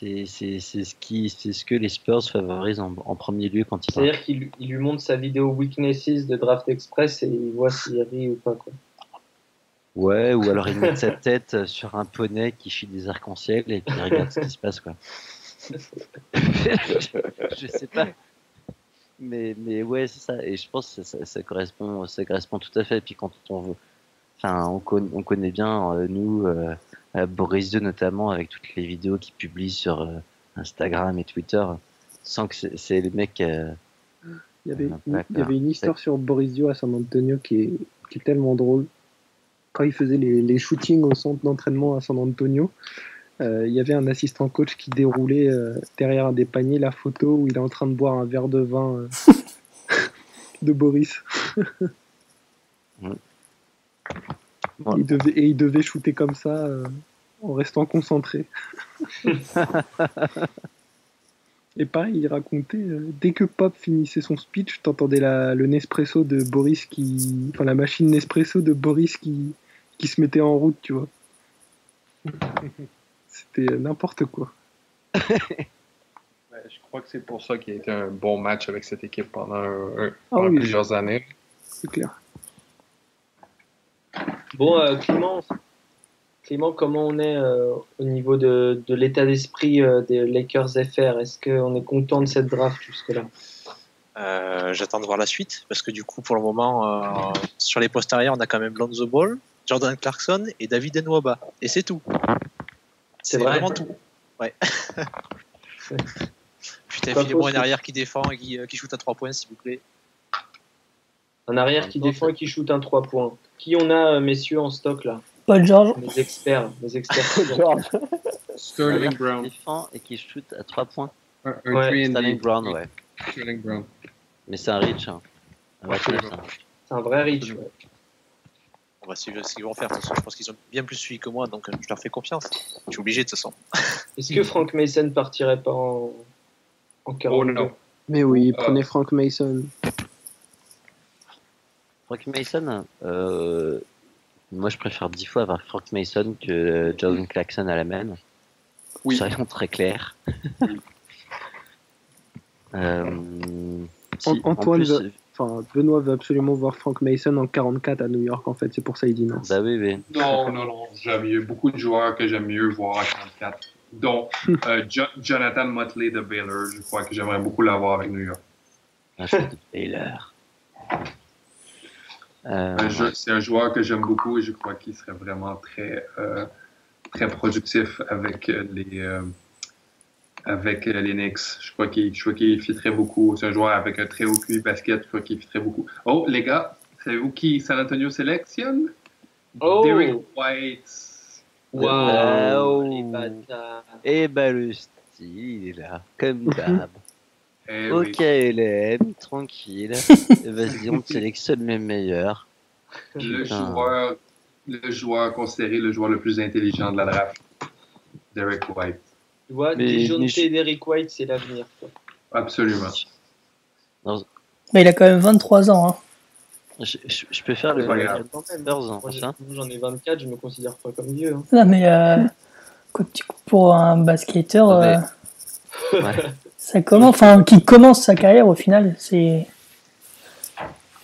C'est ce, qui, ce que les Spurs favorisent en, premier lieu quand ils C'est-à-dire qu'il il lui montre sa vidéo Weaknesses de Draft Express et il voit s'il rit ou pas. Quoi. Ouais, ou alors il met sa tête sur un poney qui chie des arcs-en-ciel et puis il regarde ce qui se passe. quoi. je sais pas. Mais, mais ouais, c'est ça. Et je pense que ça, ça, correspond, ça correspond tout à fait. Et puis quand on veut. Enfin, on, on connaît bien, euh, nous, euh, Boris II notamment, avec toutes les vidéos qu'il publie sur euh, Instagram et Twitter, sans que c'est les mecs. il, y avait, une, il y avait une histoire sur Boris II à San Antonio qui est, qui est tellement drôle. Quand il faisait les, les shootings au centre d'entraînement à San Antonio, euh, il y avait un assistant coach qui déroulait euh, derrière un des paniers la photo où il est en train de boire un verre de vin euh, de Boris. Il devait, et il devait shooter comme ça en restant concentré. et pareil, il racontait, dès que Pop finissait son speech, t'entendais le Nespresso de Boris qui. Enfin, la machine Nespresso de Boris qui, qui se mettait en route, tu vois. C'était n'importe quoi. je crois que c'est pour ça qu'il a été un bon match avec cette équipe pendant, ah plusieurs années. C'est clair. Bon, euh, Clément, Clément, comment on est euh, au niveau de, de l'état d'esprit euh, des Lakers FR Est-ce qu'on est content de cette draft jusque-là? J'attends de voir la suite parce que du coup, pour le moment, sur les postes arrière, on a quand même Lonzo Ball, Jordan Clarkson et David Nwaba. Et c'est tout. C'est vraiment tout. Ouais. Putain, filez-moi un arrière qui défend et qui, qui shoot à 3 points, s'il vous plaît. Un arrière qui défend et qui shoot un 3 points. Qui on a, euh, messieurs, en stock là Paul George. Les experts. Les experts. Sterling Brown. Qui défend et qui shoot à 3 points. Un, ouais. Sterling Brown, ouais. Sterling Brown. Mais c'est un reach. Hein. C'est un vrai reach, ouais va suivre ce qu'ils vont faire. De toute façon, je pense qu'ils ont bien plus suivi que moi, donc euh, je leur fais confiance. Je suis obligé de toute façon. Est-ce que Frank Mason partirait pas en, en 42 oh, Mais oui, euh. prenez Frank Mason. Frank Mason, euh, moi je préfère dix fois avoir Frank Mason que Jordan Clarkson à la main. Oui. Soyons très clair. Antoine, Enfin, Benoît veut absolument voir Frank Mason en 44 à New York, en fait. C'est pour ça qu'il dit non. Bah oui, oui. Non, non, non. J'aime mieux. Beaucoup de joueurs que j'aime mieux voir à 44. Dont euh, Jonathan Motley de Baylor. Je crois que j'aimerais beaucoup l'avoir avec New York. Ah, de Baylor. Euh, c'est un joueur que j'aime beaucoup et je crois qu'il serait vraiment très, euh, très productif avec les avec euh, les Knicks. Je crois qu'il qu fitterait beaucoup. C'est un joueur avec un très haut QI basket. Je crois qu'il fitterait beaucoup. Oh, les gars, savez-vous qui San Antonio sélectionne? Oh. Derek White. Wow! Et eh ben le style, là, comme d'hab. Eh ok, LM, tranquille. Vas-y, on sélectionne les meilleurs. Le joueur, le joueur considéré le joueur le plus intelligent de la draft. Derek White. Tu vois, mais, T d'Eric White, c'est l'avenir. Absolument. Mais il a quand même 23 ans. Hein. Je, je, peux faire le. J'en ai 24, je me considère pas comme vieux. Hein. Non, mais euh, pour un basketteur, euh, ça commence, enfin, qui commence sa carrière au final, c'est.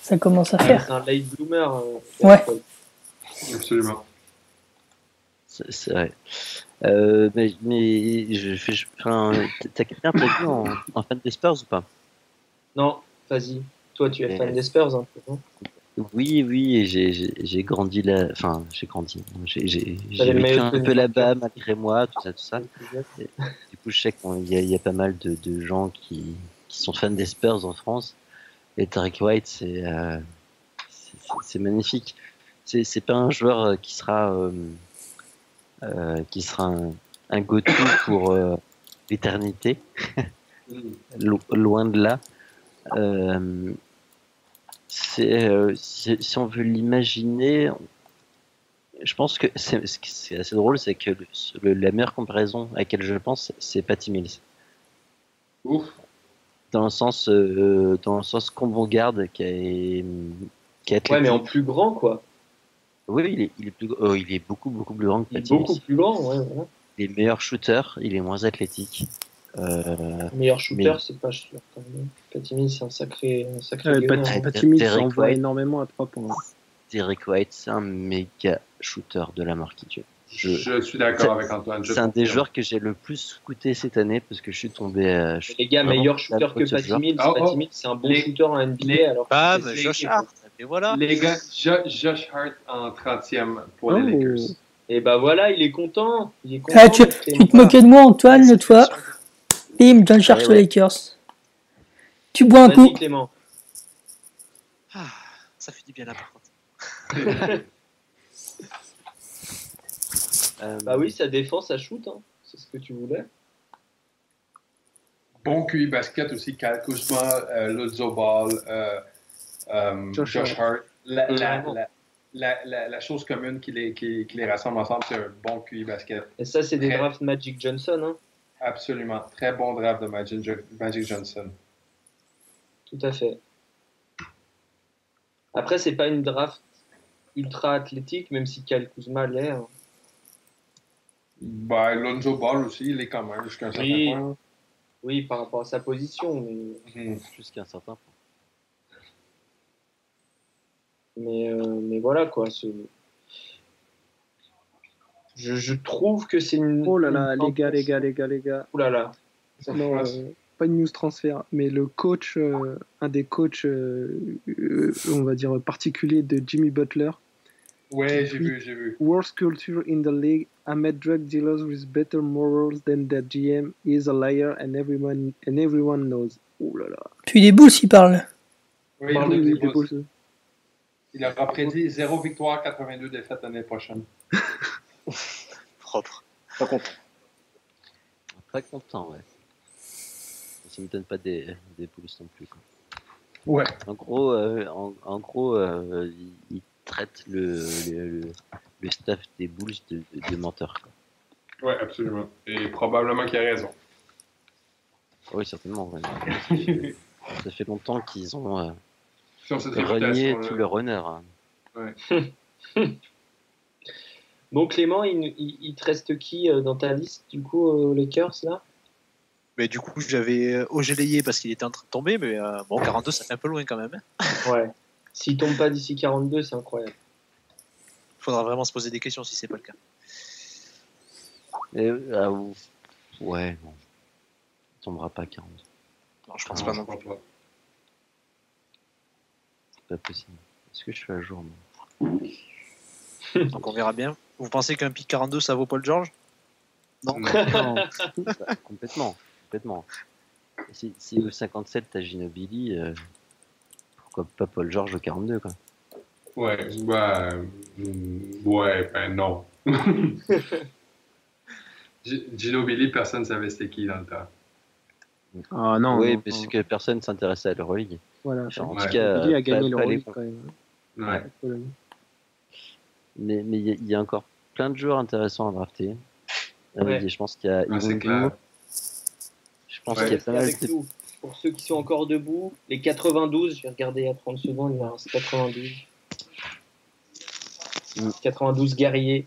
Ça commence à faire. C'est un late bloomer. Euh, ouais. Absolument. C'est vrai. Euh, mais, mais je, je, enfin, t'as quelqu'un prévu en, en, fan des Spurs ou pas? Non, vas-y. Toi, tu es fan des Spurs, hein, Oui, oui, j'ai grandi là. Enfin, j'ai grandi. J'ai vécu un peu là-bas malgré moi, tout ça, tout ça. du coup, je sais qu'il y, y, a pas mal de, de gens qui, qui, sont fans des Spurs en France. Et Tarek White, c'est euh, c'est magnifique. C'est pas un joueur qui sera. Euh, euh, qui sera un, un go-to pour euh, l'éternité, loin de là. Euh, si on veut l'imaginer, je pense que c'est assez drôle, c'est que la meilleure comparaison à laquelle je pense, c'est Patty Mills. Ouf. Dans le sens, dans le sens combo garde qui est, qui Ouais, mais en plus grand, quoi. Oui, il est, il est, plus, oh, il est beaucoup, beaucoup plus grand que Patty Beaucoup plus grand, ouais. Les meilleurs shooters, il est moins athlétique. Euh, meilleur shooter, c'est pas sûr quand même. C'est un sacré, un sacré euh, s'envoie énormément à 3 points. Derek White, c'est un méga shooter de la marque Je, suis d'accord avec Antoine. C'est un des joueurs que j'ai le plus scouté cette année parce que je suis tombé. Euh, les gars, meilleur shooter que Patty Mills. Oh, oh. c'est un bon shooter en NBA. Alors ah, mais Josh Hart. Et voilà. Les gars, Josh Hart en 30e pour les oh. Lakers. Et bah voilà, il est content. Il est content ah, tu, tu te moquais de moi, Antoine, toi Bim, John Sharp ouais, Lakers. Tu bois un coup. Clément. Ah, ça fait du bien là par contre. euh, bah oui, ça défend, ça shoot. Hein. C'est ce que tu voulais. Bon QI basket aussi, Kyle Kuzma, euh, Ludzo Ball, euh, euh, Josh, Hart. La, la, la, la, chose commune qui les, qui, qui les rassemble ensemble, c'est un bon QI basket. Et ça, c'est des drafts Magic Johnson. Hein? Absolument. Très bon draft de Magic, Johnson. Tout à fait. Après, c'est pas une draft ultra athlétique, même si Kyle Kuzma l'est. Hein. Bah, Lonzo Ball aussi, il est quand même jusqu'à un certain oui. point. Oui, par rapport à sa position, mais. Mhm. Jusqu'à un certain point. Mais, euh, mais voilà, quoi. Je, je, trouve que c'est une. Oh là là, les gars, les gars, les gars, les gars. Oh là là. Non, euh, pas une news transfert, mais le coach, euh, un des coachs, on va dire, particuliers de Jimmy Butler. Ouais, j'ai vu, j'ai vu. Worst culture in the league. met drug dealers with better morals than their GM. He is a liar and everyone, and everyone knows. Oh là là. Puis des boules, il parle. Oui, il, parle des boules. il a prédit 0 victoire, 82 défaites l'année prochaine. Propre. Pas content. Pas content, ouais. Ça me donne pas des, des pouces non plus. Quoi. Ouais. En gros, euh, en, en, gros euh, il, traite le, le, le, staff des Bulls de, de, de menteurs. Quoi. Ouais, absolument. Et probablement qu'il a raison. Oui, certainement. Ouais. ça fait longtemps qu'ils ont euh, renié tout leur honneur. Hein. Ouais. Bon, Clément, il, il, te reste qui euh, dans ta liste, du coup, aux Lakers, là? Mais du coup, j'avais Ogelayé parce qu'il était en train de tomber, mais euh, bon, 42, ça fait un peu loin quand même. Ouais. S'il tombe pas d'ici 42, c'est incroyable. Il faudra vraiment se poser des questions si c'est pas le cas. Et, ah, ouais, bon. Il tombera pas 42. Non, je pense pas non plus. C'est pas possible. Est-ce que je suis à jour, moi? Donc on verra bien. Vous pensez qu'un pic 42, ça vaut Paul George Non. complètement. complètement. Si, si au 57, t'as Ginobili, euh, pourquoi pas Paul George au 42, quoi? Ouais, bah, ouais, ben non. Ginobili, personne ne savait c'était qui dans le temps. Ah non. Oui, parce que personne ne s'intéressait à l'Euroleague. Voilà. en tout cas, il a gagné l'Euroleague quand même. Ouais. ouais. Mais il y, y, a encore plein de joueurs intéressants à drafter. Ouais. Je pense qu'il y a ah, Je pense qu'il y a pas mal de... Pour ceux qui sont encore debout, les 92, je vais regarder à 30 secondes, il en reste 92. 92 guerriers.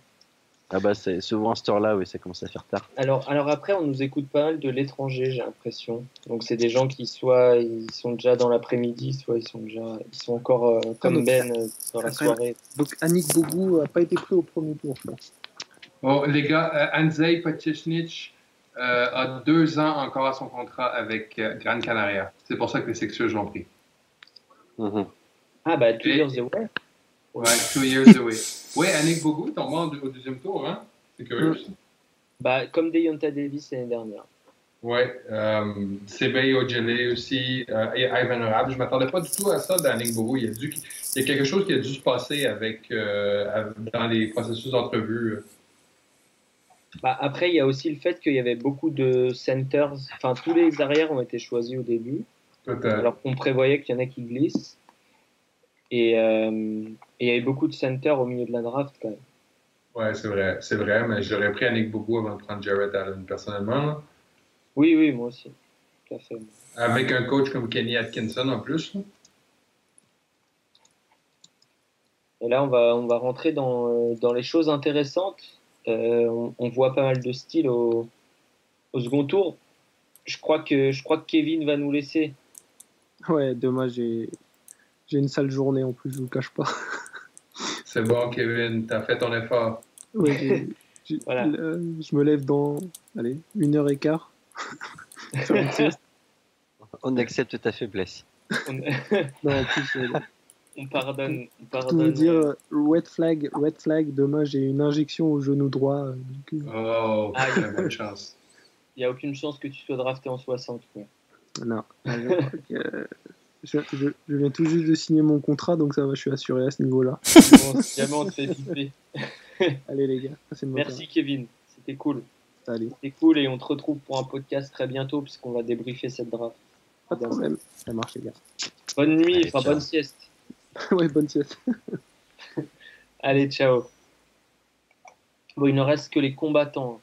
Ah bah c'est souvent ce heure-là, oui, ça commence à faire tard. Alors, alors après, on nous écoute pas mal de l'étranger, j'ai l'impression. Donc c'est des gens qui soit ils sont déjà dans l'après-midi, soit ils sont déjà ils sont encore euh, comme Ben euh, dans la soirée. Donc Annick Bougou a pas été pris au premier tour, je pense. Bon, les gars, euh, Andrzej euh, a deux ans encore à son contrat avec euh, Gran Canaria. C'est pour ça que les Sixers l'ont pris. Mm -hmm. Ah bah, two years away. Ouais, two years away. Ouais, Annick Bougou tombe au deuxième tour, hein? C'est curieux. Mm. Bah, comme Deonta Davis l'année dernière. Ouais, euh, Sebey Ojele aussi, euh, Ivan Rabb. Je ne m'attendais pas du tout à ça d'Annick Bougou. Il y, a dû, il y a quelque chose qui a dû se passer avec, euh, dans les processus d'entrevue. Bah, après, il y a aussi le fait qu'il y avait beaucoup de centers. Enfin, tous les arrières ont été choisis au début. Alors qu'on prévoyait qu'il y en a qui glissent. Et, euh, et, il y avait beaucoup de centers au milieu de la draft quand même. Ouais, c'est vrai, c'est vrai, mais j'aurais pris Annick Bougou avant de prendre Jared Allen personnellement. Oui, oui, moi aussi. Avec un coach comme Kenny Atkinson en plus. Et là, on va, on va rentrer dans, euh, dans les choses intéressantes. on, voit pas mal de styles au, au, second tour. Je crois, que, je crois que Kevin va nous laisser. Ouais, demain j'ai une sale journée en plus, je vous cache pas. C'est bon, Kevin, t'as fait ton effort. Oui, je me lève dans allez, une heure et quart. on accepte ta faiblesse. non, en plus, euh, on pardonne. On pardonne dire, euh, red flag, red flag, demain j'ai une injection au genou droit. Euh, oh, ah, bonne chance. Il n'y a aucune chance que tu sois drafté en 60. Quoi. Non. Je, je, viens tout juste de signer mon contrat, donc ça va, je suis assuré à ce niveau-là. bon, jamais on te fait piper. Allez les gars, Merci Kevin, c'était cool. C'était cool et on te retrouve pour un podcast très bientôt puisqu'on va débriefer cette draft. Pas de problème, ça marche les gars. Bonne nuit, enfin bonne sieste. ouais, bonne sieste. Allez, ciao. Bon, il ne reste que les combattants.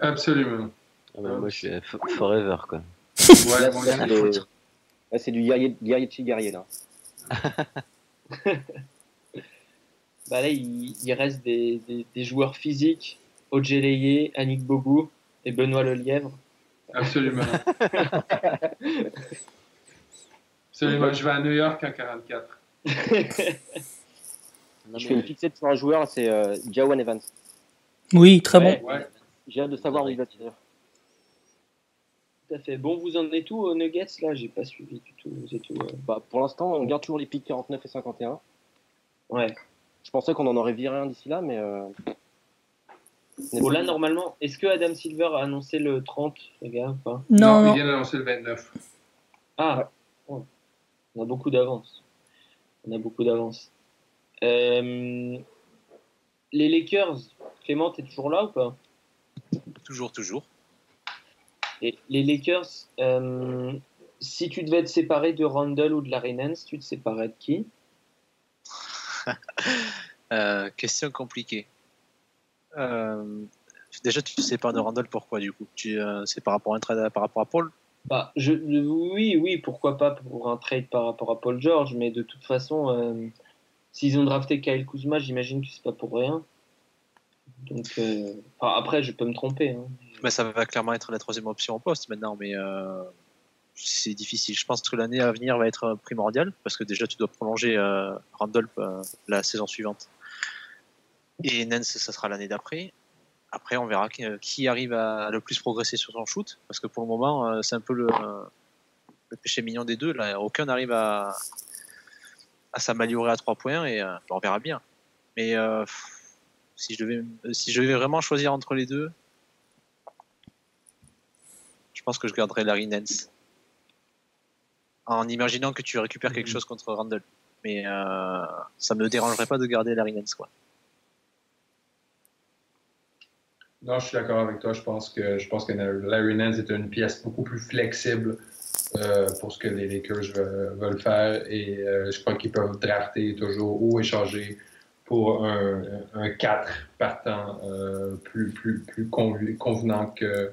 Absolument. Ah bah, moi, je suis forever, quoi. ouais, c'est du guerrier, guerrier de chez guerrier, là. bah là, il, reste des, des, joueurs physiques. Ojeleye, Annick Bogou et Benoît Lelièvre. Absolument. Absolument. Je vais à New York en 44. je fais une fixette sur un joueur, c'est euh, Jawan Evans. Oui, très bon. J'ai hâte de savoir où il va tirer. Tout à fait. Bon, vous en êtes où aux Nuggets Là, j'ai pas suivi du tout. Vous êtes où, euh? Bah, pour l'instant, on garde toujours les pics 49 et 51. Ouais. Je pensais qu'on en aurait viré un d'ici là, mais. Euh... Bon, là, normalement, est-ce que Adam Silver a annoncé le 30, les gars pas? Non, non, il vient d'annoncer le 29. Ah, on a beaucoup d'avance. On a beaucoup d'avance. Euh, les Lakers, Clément, t'es toujours là ou pas? Toujours, toujours. Et les Lakers, euh, si tu devais te séparer de Randall ou de Larry Nance, tu te séparais de qui? Euh, Question compliquée. Euh, déjà, tu te sépares de Randall, pourquoi du coup? Tu, C'est par rapport à un trade par rapport à Paul? Bah, je, Oui, oui, pourquoi pas pour un trade par rapport à Paul George, mais de toute façon, s'ils ont drafté Kyle Kuzma, j'imagine que c'est pas pour rien. Donc, après, je peux me tromper. Hein. Ça va clairement être la troisième option en poste maintenant, mais euh, c'est difficile. Je pense que l'année à venir va être primordiale, parce que déjà, tu dois prolonger euh, Randolph la saison suivante. Et Nance, ça sera l'année d'après. Après, on verra qui, arrive à, le plus progresser sur son shoot, parce que pour le moment, c'est un peu le, péché mignon des deux. Là. Aucun n'arrive à, à s'améliorer à trois points, et on verra bien. Mais si je devais, si je devais vraiment choisir entre les deux, je pense que je garderais Larry Nance. En imaginant que tu récupères quelque mhm. chose contre Randall. Mais euh, ça me dérangerait pas de garder Larry Nance, quoi. Non, je suis d'accord avec toi. Je pense que je pense que Larry Nance est une pièce beaucoup plus flexible euh, pour ce que les Lakers veulent, faire et euh, je crois qu'ils peuvent drafter toujours ou échanger pour un, un 4 partant euh, plus, plus, plus convenant que,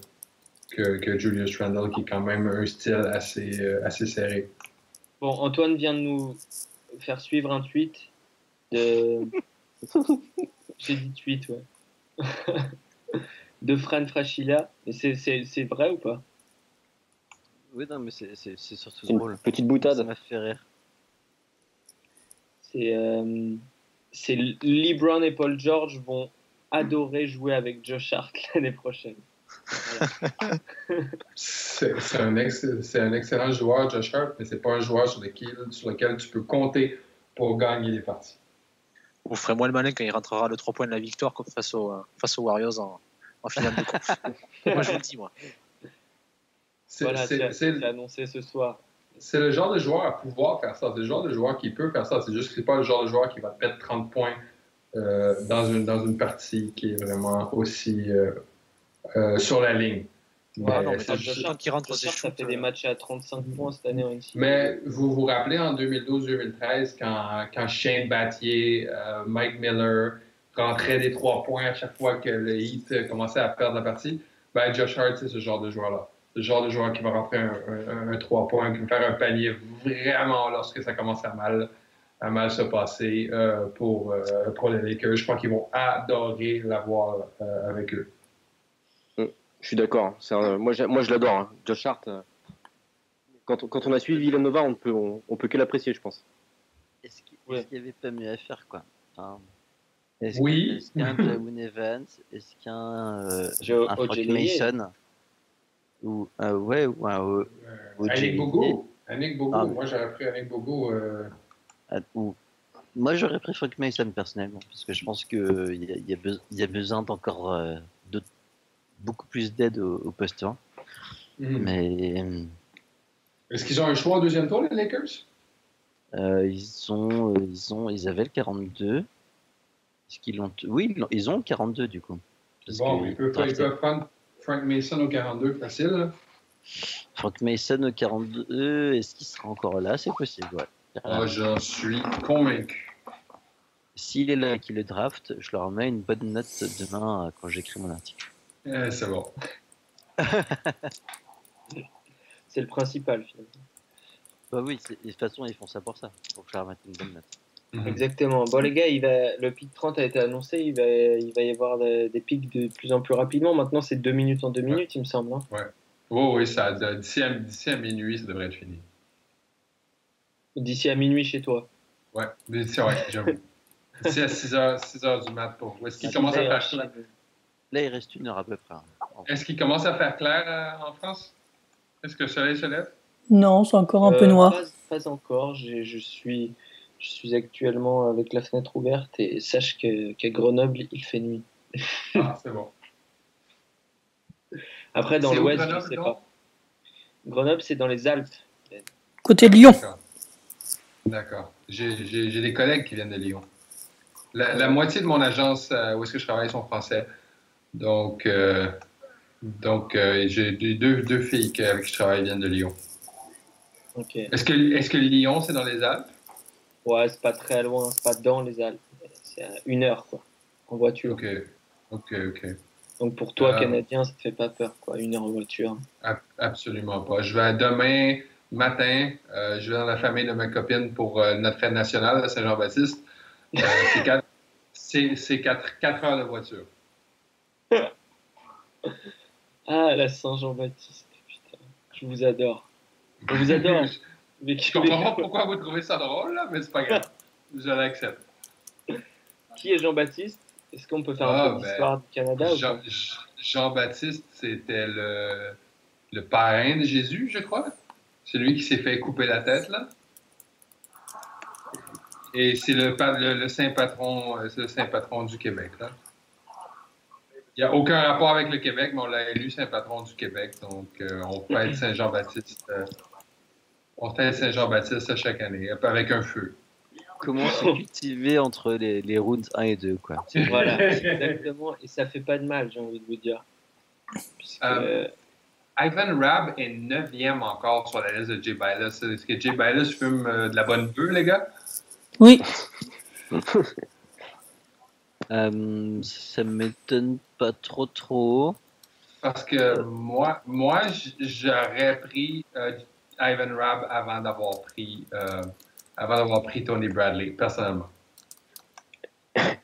que, Julius Randle, qui est quand même un style assez, euh, assez serré. Bon, Antoine vient de nous faire suivre un tweet de. J'ai dit tweet, ouais. de Fran Frachilla. C'est vrai ou pas? Oui, non, mais c'est surtout drôle. Petite boutade. Ça m'a fait rire. C'est. Euh, c'est LeBron et Paul George vont adorer jouer avec Josh Hart l'année prochaine. C'est un, un, excellent joueur, Josh Hart, mais c'est pas un joueur sur lequel, sur lequel tu peux compter pour gagner les parties. Vous ferez moins le malin quand il rentrera le 3 points de la victoire face, aux, face aux Warriors en, en finale de conf. moi, je vous le dis, moi. Voilà, c'est annoncé ce soir c'est le genre de joueur à pouvoir faire ça. C'est le genre de joueur qui peut faire ça. C'est juste que c'est pas le genre de joueur qui va te mettre 30 points euh, dans, une, dans une partie qui est vraiment aussi euh, euh, sur la ligne. Ouais, non, mais juste... qui rentre ça fait des matchs à 35 points cette année en Mais vous vous rappelez en 2012-2013 quand, quand Shane Battier, Mike Miller rentraient des trois points à chaque fois que le Heat commençait à perdre la partie? Ben, Josh Hart, c'est ce genre de joueur-là le genre de joueur qui va rentrer un, 3 points, qui va faire un panier vraiment lorsque ça commence à mal. à mal se passer pour, pour les Lakers. Je crois qu'ils vont adorer l'avoir avec eux. Je suis d'accord. Moi, moi, je l'adore. Hein. Josh Hart, quand, on, quand on a suivi Villanova, on peut, on, peut que l'apprécier, je pense. Est-ce qu'il n'y avait pas mieux à faire, quoi? Est-ce oui. Est-ce qu'il y a un Javon Evans Est-ce qu'il y a un, euh, Frank Mason ou euh, ouais ou un euh, Annick Bogo Annick Bogo ah, moi j'aurais pris Annick Bogo euh... Ah, ou, moi j'aurais pris Frank Mason personnellement parce que je pense que il y, y, y, a besoin d'encore euh, de beaucoup plus d'aide au, au, poste 1 mm. mais euh, est-ce qu'ils ont un choix au deuxième tour les Lakers? ils ont ils ont ils avaient le 42 est-ce qu'ils l'ont oui ils ont le 42 du coup bon ils peuvent, ils peuvent prendre Frank Mason au 42, facile. Frank Mason au 42, est-ce qu'il sera encore là? C'est possible, ouais. Ah, j'en suis convaincu. S'il est là qui le draft, je leur mets une bonne note demain quand j'écris mon article. Eh, c'est bon. c'est le principal, finalement. Bah oui, de toute façon, ils font ça pour ça, pour que je leur mette une bonne note. Mhm. Exactement. Bon, les gars, il va, le pic 30 a été annoncé. Il va, il va y avoir des, pics de plus en plus rapidement. Maintenant, c'est 2 minutes en 2 minutes, il me semble. Hein. Ouais. Oh, oui, ça, d'ici, à, minuit, ça devrait être fini. D'ici à minuit chez toi Ouais, d'ici, ouais, j'avoue. d'ici à 6 h 6 heures du mat. Pour... Est-ce qu'il commence à faire Là, il reste une heure à peu près. Est-ce qu'il commence à faire clair euh, en France? Est-ce que le soleil se lève? Non, c'est encore un peu euh, noir. Pas, pas encore. Je suis je suis actuellement avec la fenêtre ouverte et sache qu'à Grenoble, il fait nuit. Ah, c'est bon. Après, dans l'ouest, je ne sais pas. Grenoble, c'est dans les Alpes. Côté Lyon. D'accord. J'ai des collègues qui viennent de Lyon. La, moitié de mon agence euh, où est-ce que je travaille sont français. Donc, euh, donc euh, j'ai deux, deux filles avec qui je travaille viennent de Lyon. Est-ce que, est que Lyon, c'est dans les Alpes? Ouais, c'est pas très loin, c'est pas dans les Alpes. C'est à une heure, quoi, en voiture. Ok, ok, ok. Donc pour toi, euh, Canadien, ça te fait pas peur, quoi, une heure en voiture? Absolument pas. Je vais demain matin, euh, je vais dans la famille de ma copine pour euh, notre fête nationale à Saint-Jean-Baptiste. c'est 4, 4 heures de voiture. ah, la Saint-Jean-Baptiste, putain. Je vous adore. Je vous adore. je comprends pas pourquoi vous trouvez ça drôle, là, mais c'est pas grave. je l'accepte. Qui est Jean-Baptiste? Est-ce qu'on peut faire un peu d'histoire ah, ben, du Canada Jean, Jean-Baptiste, c'était le, le parrain de Jésus, je crois. Celui qui s'est fait couper la tête, là. Et c'est le, le, saint patron, euh, le saint patron du Québec, là. Il n'y a aucun rapport avec le Québec, mais on l'a élu saint patron du Québec, donc euh, on peut être Saint-Jean-Baptiste. Euh, on fait Saint-Jean-Baptiste chaque année, avec un feu. Comment se cultiver entre les, les, rounds 1 et 2, quoi? Voilà, exactement. Et ça fait pas de mal, j'ai envie de vous dire. Euh, Ivan Rabb est 9e encore sur la liste de Jay Bilas. Est-ce que Jay Bilas fume euh, de la bonne bœuf, les gars? Oui. euh, ça m'étonne pas trop trop. Parce que moi, moi j'aurais pris euh, Ivan Rabb avant d'avoir pris, euh, avant d'avoir pris Tony Bradley, personnellement.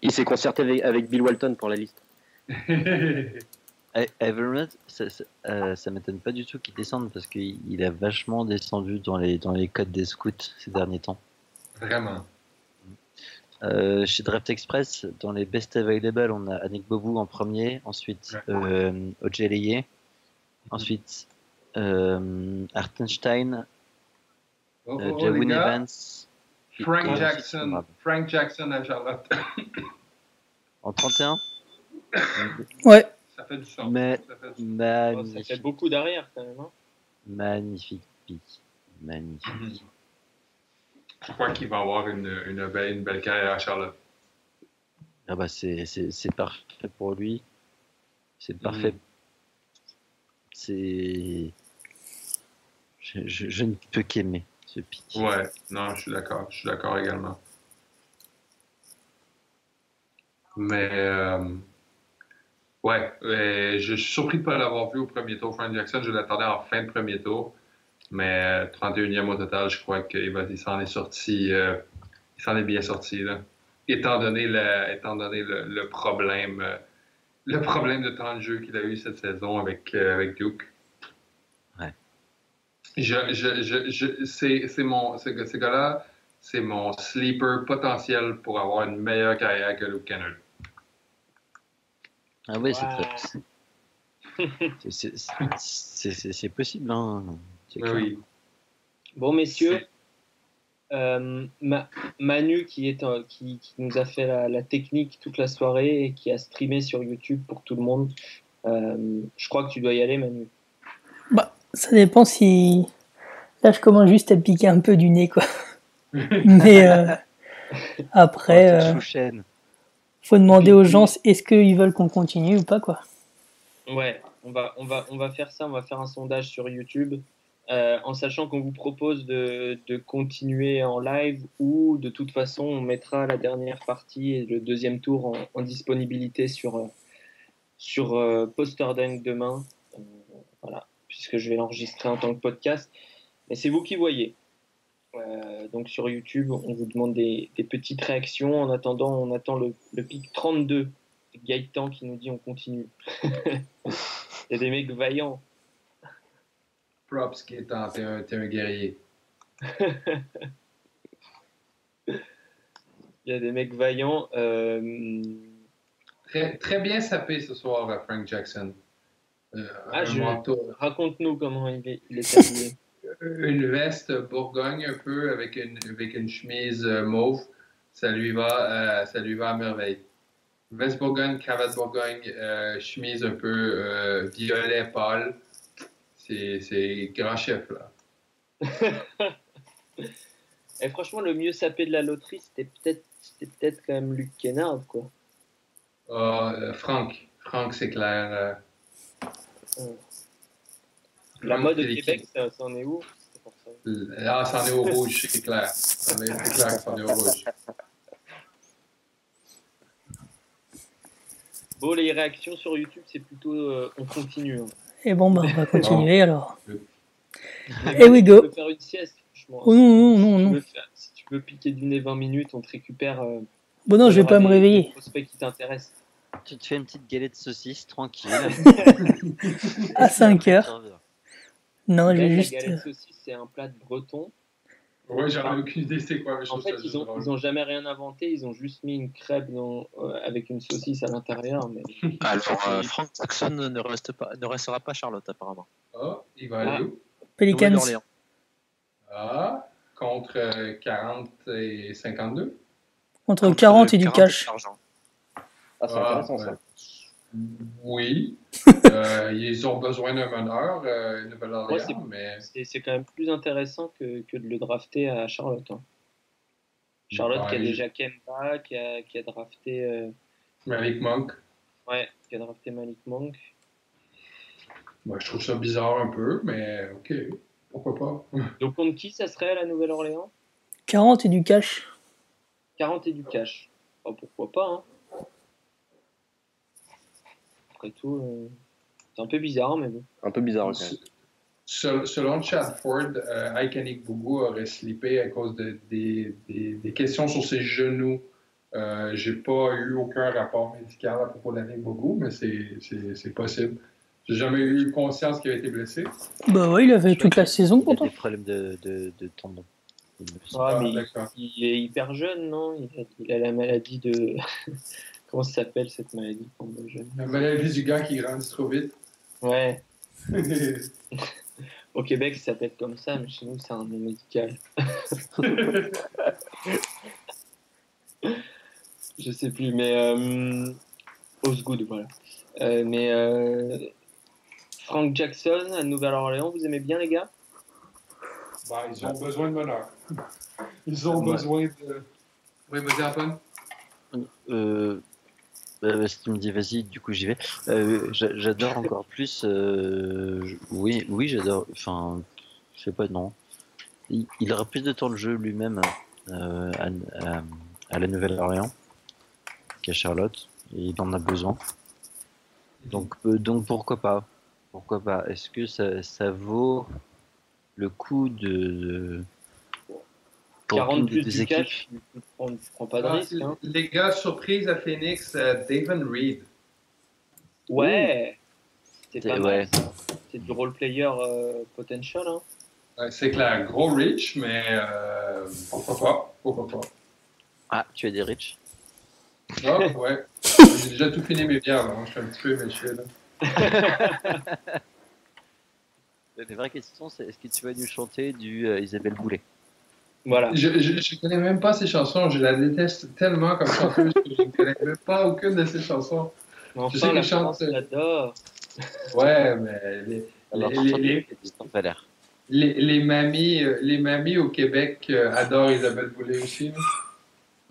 Il s'est concerté avec Bill Walton pour la liste. Ivan Rabb, ça, ça, euh, ça m'étonne pas du tout qu'il descende parce qu'il a vachement descendu dans les, dans les codes des scouts ces derniers temps. Vraiment. Euh, chez Draft Express, dans les best available, on a Annick Bobou en premier, ensuite euh, Ojeleye, ensuite euh, Artenstein, oh, euh, oh, Evans. Frank Jackson, Frank Jackson à Charlotte. en 31 Ouais. Ça fait du sens. Mais, ça, fait du... magnifique. Oh, ça fait beaucoup d'arrière quand même. Hein magnifique pic. Magnifique. Je crois qu'il va avoir une, une, belle, une belle carrière à Charlotte? Ah bah c'est parfait pour lui. C'est parfait. Mm. C'est je, ne peux qu'aimer ce pic. Ouais, non, je suis d'accord. Je suis d'accord également. Mais, euh, ouais, je suis surpris de ne pas l'avoir vu au premier tour. Frank Jackson, je l'attendais en fin de premier tour. Mais 31e au total, je crois qu'il s'en est sorti, euh, s'en est bien sorti, là. Étant donné le, étant donné le, problème, euh, le problème de temps de jeu qu'il a eu cette saison avec, euh, avec Duke. Ouais. Je, je, je, je c'est mon, ce, ce gars-là, c'est mon sleeper potentiel pour avoir une meilleure carrière que Luke Kennard. Ah oui, c'est C'est possible. Hein. Oui. Bon, messieurs, euh, Manu qui, est, qui, qui, nous a fait la, technique toute la soirée et qui a streamé sur YouTube pour tout le monde. Euh, je crois que tu dois y aller, Manu. Bah, ça dépend si. Là, je commence juste à piquer un peu du nez, quoi. Mais euh, après. Oh, faut demander aux gens est-ce qu'ils veulent qu'on continue ou pas, quoi. Ouais, on va, on, va, on va faire ça, on va faire un sondage sur YouTube. Euh, en sachant qu'on vous propose de, de, continuer en live ou de toute façon on mettra la dernière partie et le deuxième tour en, disponibilité sur, sur euh, demain. Euh, voilà, puisque je vais l'enregistrer en tant que podcast. Mais c'est vous qui voyez. Euh, donc sur YouTube, on vous demande des, des, petites réactions. En attendant, on attend le, le pic 32. Gaëtan qui nous dit on continue. Il y a des mecs vaillants. Props qui est un, t'es un, guerrier. Il y a des mecs vaillants. Euh, très, très, bien sapé ce soir, Frank Jackson. Euh, ah, Raconte-nous comment il est, il est habillé. une veste Bourgogne un peu avec une, avec une chemise euh, mauve. Ça lui va, ça lui va à merveille. Veste Bourgogne, cravate Bourgogne, chemise un peu violet pâle. C'est grand chef, là. Et franchement, le mieux sapé de la loterie, c'était peut-être peut quand même Luc Kennard, quoi. Oh, Franck. Franck, c'est clair. Euh... La mode au Québec, ça, ça, en est où? Ah, ça en est au rouge, c'est clair. C'est clair que ça en est au rouge. Bon, les réactions sur YouTube, c'est plutôt euh, on continue. Hein. Et bon, bah, on va continuer alors. Et we go. Tu peux faire une sieste, franchement. Oh, non, non, non, non. Si tu veux piquer du nez 20 minutes, on te récupère. Euh, bon, non, je vais pas me réveiller. Prospect qui t'intéresse. Tu te fais une petite galette de saucisse, tranquille. à 5 heures. Non, je vais juste. La galette de saucisse, c'est un plat de breton. Ouais, j'en ai aucune idée c'est quoi. Mais en fait, ils ont, ils ont jamais rien inventé, ils ont juste mis une crêpe dans, euh, avec une saucisse à l'intérieur. Mais... Alors, euh, Frank Jackson ne, reste pas, ne restera pas Charlotte, apparemment. Oh, il va aller ah. où? Pelicans. Ah, contre 40 euh, et 52 Contre 40 et du cash. Ah, c'est intéressant ça. Oui. euh, ils ont besoin d'un meneur, euh, Nouvelle-Orléans, mais. C'est quand même plus intéressant que, que, de le drafter à Charlotte. Hein. Charlotte qui a déjà Kemba, qui a, qui a drafté. Euh... Malik Monk. Ouais, qui a drafté Malik Monk. Moi, je trouve ça bizarre un peu, mais ok, pourquoi pas. Donc, contre qui ça serait à la Nouvelle-Orléans? 40 et du cash. 40 et du cash. Oh, pourquoi pas, hein tout, euh, c'est un peu bizarre, mais bon. Un peu bizarre, Selon Chad Ford, euh, Ikenik Bougou aurait slippé à cause de, des, des, questions sur ses genoux. Euh, J'ai pas eu aucun rapport médical à propos d'Annick Bougou, mais c'est possible. J'ai jamais eu conscience qu'il avait été blessé. Bah ouais, il avait toute la saison pourtant. Il a des problèmes de, de, de tendon. Ah, mais il, est hyper jeune, non? Il a, il a, la maladie de. Comment ça s'appelle cette maladie La maladie du gars qui grandit trop vite. Ouais. Au Québec, ça s'appelle comme ça, mais chez nous, c'est un nom médical. Je sais plus, mais. Euh, Osgood, voilà. Euh, mais. Euh, Frank Jackson à Nouvelle-Orléans, vous aimez bien, les gars? Bah, Ils ont besoin de meneur. Ils ont besoin de. Oui, vas-y, Antoine. Euh, euh, si tu me dis vas-y, du coup j'y vais. Euh, j'adore encore plus. Euh, oui, oui, j'adore. Enfin, je sais pas, non. Il, il, aura plus de temps de jeu lui-même à, à, la Nouvelle-Orléans qu'à Charlotte. Et il en a besoin. Donc, donc pourquoi pas Pourquoi pas Est-ce que ça, ça, vaut le coup de, 40 plus du catch, tu prends, prends pas de ah, risque. Hein. Les gars, surprise à Phoenix, uh, David Reed. Ouais, c'est pas ouais. C'est du role player euh, potential. Hein. Ouais, c'est clair, gros rich, mais euh, pourquoi pas, pourquoi pas. Ah, tu as des rich Oh, ouais. J'ai déjà tout fini mes bières, là. je suis un petit peu méché, là. La vraie question, c'est est-ce que tu vas nous chanter du euh, Isabelle Boulet Voilà. Je, ne connais même pas ces chansons, je la déteste tellement comme chanteuse que je ne connais même pas aucune de ces chansons. Enfin, je sais que chante. J'adore. Ouais, mais les, les, les, les, mamies, euh, les mamies au Québec euh, adorent Isabelle Boulet aussi.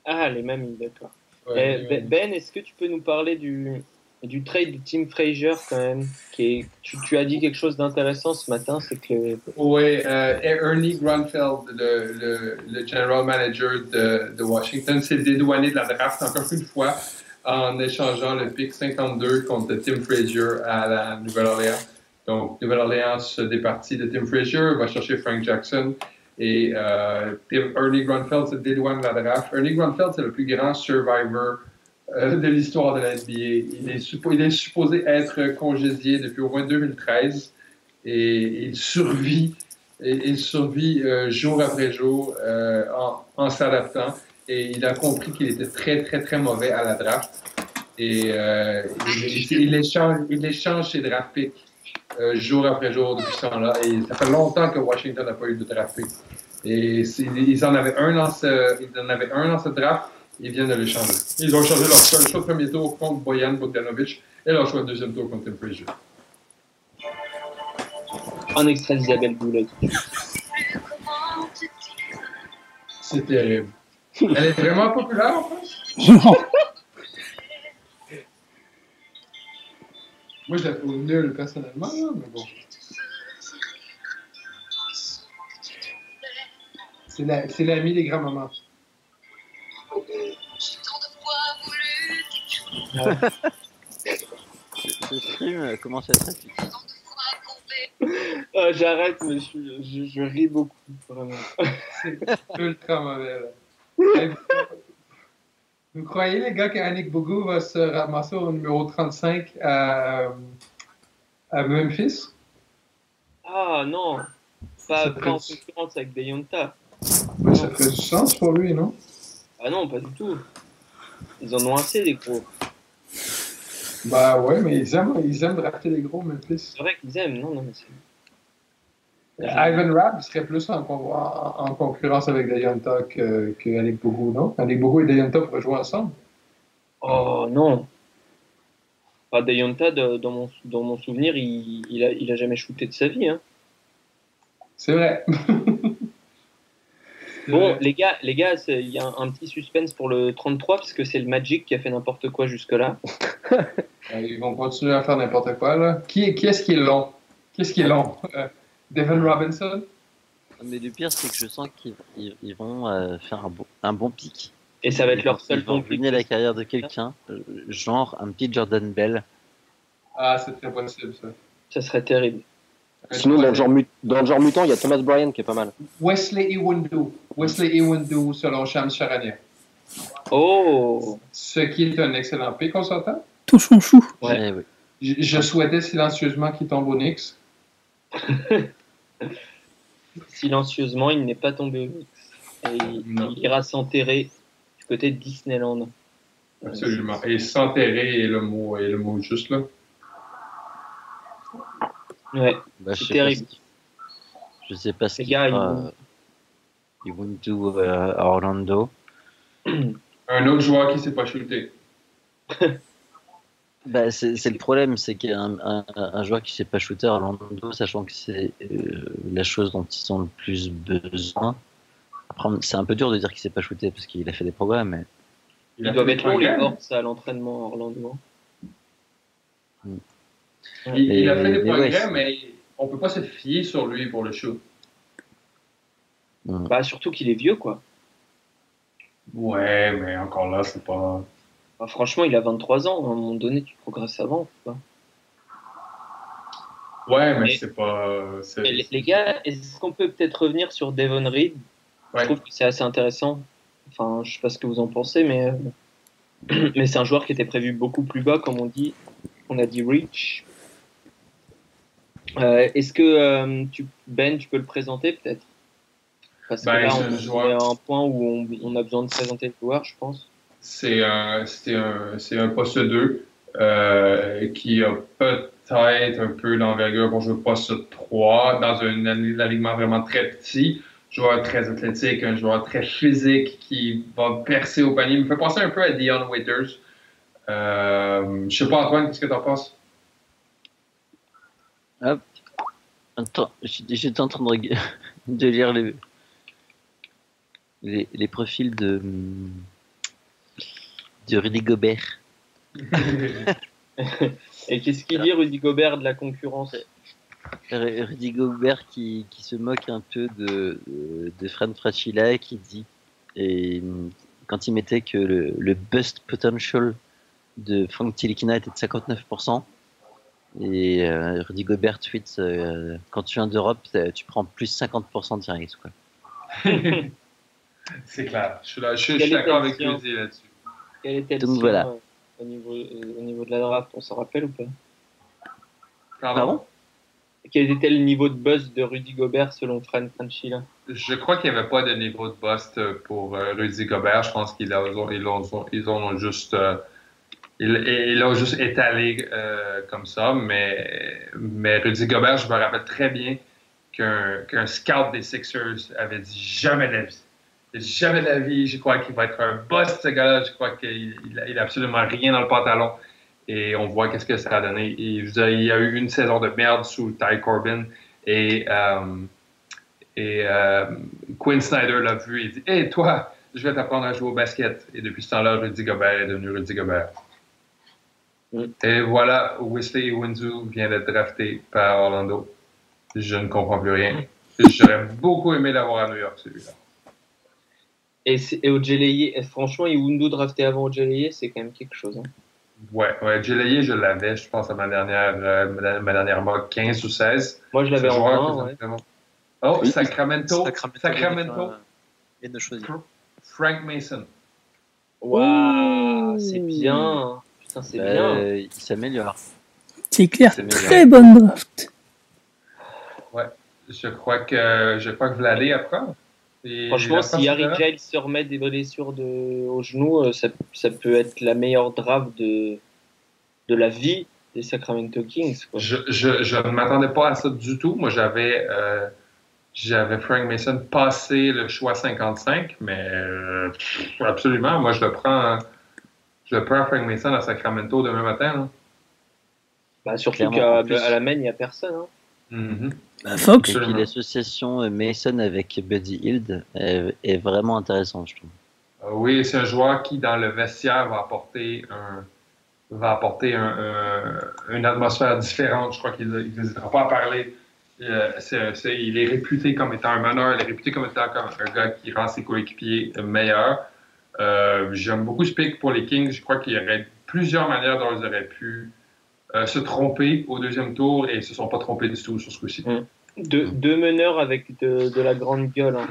Ah, les mamies, d'accord. Eh, ben, est-ce que tu peux nous parler du, du trade de Tim Frazier quand même qui tu, as dit quelque chose d'intéressant ce matin, c'est que... Oui, euh, Ernie Grunfeld, le, general manager de, Washington, s'est dédouané de la draft encore une fois en échangeant le pick 52 contre Tim Frazier à la Nouvelle-Orléans. Donc, Nouvelle-Orléans se départit de Tim Frazier, va chercher Frank Jackson et euh, Ernie Grunfeld se dédouane de la draft. Ernie Grunfeld, c'est le plus grand survivor de l'histoire de la NBA. Il est, supposé être congédié depuis au moins 2013 et il survit, il survit euh, jour après jour euh, en, en s'adaptant et il a compris qu'il était très, très, très mauvais à la draft. Et il, il, échange, il échange ses draft picks jour après jour depuis ce temps-là. Et ça fait longtemps que Washington n'a pas eu de draft pick. Et ils en avaient un dans ce, ils en avaient un dans ce draft ils viennent de l'échanger. Ils ont changé leur choix, de premier tour contre Boyan Bogdanovic et leur choix de deuxième tour contre Tim Frazier. Un extrait d'Isabelle Boulet. C'est terrible. Elle est vraiment populaire en France? Non. Moi, je la trouve nulle personnellement, mais bon. C'est l'ami la, des grands-mamans. Ce stream commence à être oh, J'arrête, mais je, je, ris beaucoup, vraiment. C'est ultra mauvais. Vous croyez, les gars, qu'Annick Bougou va se ramasser au numéro 35 à, à Memphis? Ah non, pas, en concurrence avec Deyonta. Mais ça ferait du sens pour lui, non? Ah non, pas du tout. Ils en ont assez, des gros. Bah ouais, mais ils aiment, ils aiment drafter les gros, Memphis. C'est vrai qu'ils aiment, non, non, mais c'est. Ivan Rabb serait plus en, en, concurrence avec Dayanta que, que Alec Bougou, non? Alec Bougou et Dayanta pourraient jouer ensemble? Oh non! Pas Dayanta, dans, mon, dans mon souvenir, il, il, a, il a jamais shooté de sa vie. Hein. C'est vrai. Bon, les gars, les gars, il y a un, petit suspense pour le 33 puisque c'est le Magic qui a fait n'importe quoi jusque-là. Ils vont continuer à faire n'importe quoi là. Qui, qui est-ce qui est long Qui est-ce qui est long euh, Devin Robinson? Mais le pire, c'est que je sens qu'ils vont euh, faire un bon, un bon pic. Et ça va être leur seul bon pic. la carrière de quelqu'un, euh, genre un petit Jordan Bell. Ah, c'est très possible ça. Ça serait terrible. Sinon, dans le, genre, dans le genre mutant, il y a Thomas Bryan qui est pas mal. Wesley Iwundu. Wesley Iwundu selon Shams Charania. Oh! Ce qui est un excellent pic, on s'entend? Touchons chou. Ouais. Je, je, souhaitais silencieusement qu'il tombe au Knicks. silencieusement, il n'est pas tombé au Knicks. Et il, ira s'enterrer du côté de Disneyland. Absolument. Et s'enterrer est le mot, est le mot juste là. Ouais, bah, c'est terrible. je sais pas ce qu'il gars, fera. Ils vont do euh, Orlando. Un autre joueur qui s'est pas shooté. bah, c'est le problème, c'est qu'il y a un, un, joueur qui s'est pas shooté à Orlando, sachant que c'est euh, la chose dont ils ont le plus besoin. C'est un peu dur de dire qu'il s'est pas shooté parce qu'il a fait des progrès, mais. Il être longs les forces à l'entraînement à Orlando. Mm. Il, a fait des progrès, mais on peut pas se fier sur lui pour le show. Bah, surtout qu'il est vieux, quoi. Ouais, mais encore là, c'est pas. Bah, franchement, il a 23 ans. À un moment donné, tu progresses avant. Quoi. Ouais, mais, c'est pas. Les, les, gars, est-ce qu'on peut peut-être revenir sur Devon Reed? Je trouve que c'est assez intéressant. Enfin, je sais pas ce que vous en pensez, mais, mais c'est un joueur qui était prévu beaucoup plus bas, comme on dit. On a dit Reach. Euh, est-ce que euh, tu, Ben, tu peux le présenter peut-être? Parce que ben, là, on est à un point où on, a besoin de présenter le joueur, je pense. C'est un, un, un poste 2 euh, qui a peut-être un peu l'envergure pour jouer poste 3 dans un alignement vraiment très petit. Joueur très athlétique, un joueur très physique qui va percer au panier. Il me fait penser un peu à Dion Waiters. Euh, je sais pas, Antoine, qu'est-ce que tu en penses? Hop. Attends, j'étais en train de, de lire les, les, les, profils de, de Rudy Gobert. Et qu'est-ce qu'il dit, Rudy Gobert, de la concurrence? Rudy Gobert qui, qui, se moque un peu de, de Fran Fraschilla qui dit, et quand il mettait que le, le bust potential de Frank Tilikina était de 59%, et euh, Rudy Gobert tweet euh, quand tu viens d'Europe, tu prends plus 50% direct. Quoi. c'est clair, je suis, suis d'accord avec Rudy là-dessus. Quel était le Donc, voilà. Euh, au, niveau, au niveau de la draft On s'en rappelle ou pas? Pardon, Quel était le niveau de buzz de Rudy Gobert selon Fran Franchila Je crois qu'il n'y avait pas de niveau de bust pour Rudy Gobert. Je pense qu'ils ont, ils ont, ils ont juste il, il a juste étalé euh, comme ça, mais, mais Rudy Gobert, je me rappelle très bien qu'un scout des Sixers avait dit jamais de la vie. Jamais de la vie, je crois qu'il va être un boss, ce gars-là. Je crois qu'il n'a absolument rien dans le pantalon. Et on voit qu'est-ce que ça a donné. il y a eu une saison de merde sous Ty Corbin. Et, euh, et euh, Quinn Snyder l'a vu et dit Hé, toi, je vais t'apprendre à jouer au basket. Et depuis ce temps-là, Rudy Gobert est devenu Rudy Gobert. Et voilà, Wesley Winzu vient d'être drafté par Orlando. Je ne comprends plus rien. J'aurais beaucoup aimé l'avoir à New York, celui-là. Et, et au franchement, Iwundu drafté avant Ojeleye, c'est quand même quelque chose. Hein. Ouais, ouais, je l'avais, je pense, à ma dernière, euh, ma, dernière mock, 15 ou 16. Moi, je l'avais en 20, Oh, Sacramento. Sacramento. Sacramento. de choisir. Frank Mason. Waouh, c'est bien c'est bah, bien. Il s'améliore. C'est clair, très bonne draft. Ouais, je crois que je crois que Vladé apprend. Franchement, si Harry Giles se remet des blessures de, au genou, euh, ça, ça, peut être la meilleure draft de, de la vie des Sacramento Kings. Je, je, je, ne m'attendais pas à ça du tout. Moi, j'avais euh, j'avais Frank Mason passé le choix 55, mais euh, absolument, moi, je le prends je prends Frank Mason à Sacramento demain matin. Là. Bah, surtout qu'à la main, il n'y a personne. Hein. Mm-hmm. bah, Fox. Et puis l'association Mason avec Buddy Hield est, vraiment intéressante, je trouve. Euh, oui, c'est un joueur qui, dans le vestiaire, va apporter un, va apporter un, une atmosphère différente. Je crois qu'il n'hésitera pas à parler. Euh, il est réputé comme étant un meneur, il est réputé comme étant un gars qui rend ses coéquipiers meilleurs. Euh, j'aime beaucoup ce pick pour les Kings. Je crois qu'il y aurait plusieurs manières dont ils auraient pu euh, se tromper au deuxième tour et ils ne se sont pas trompés du tout sur ce coup-ci. Mm. deux meneurs avec de, la grande gueule. Hein.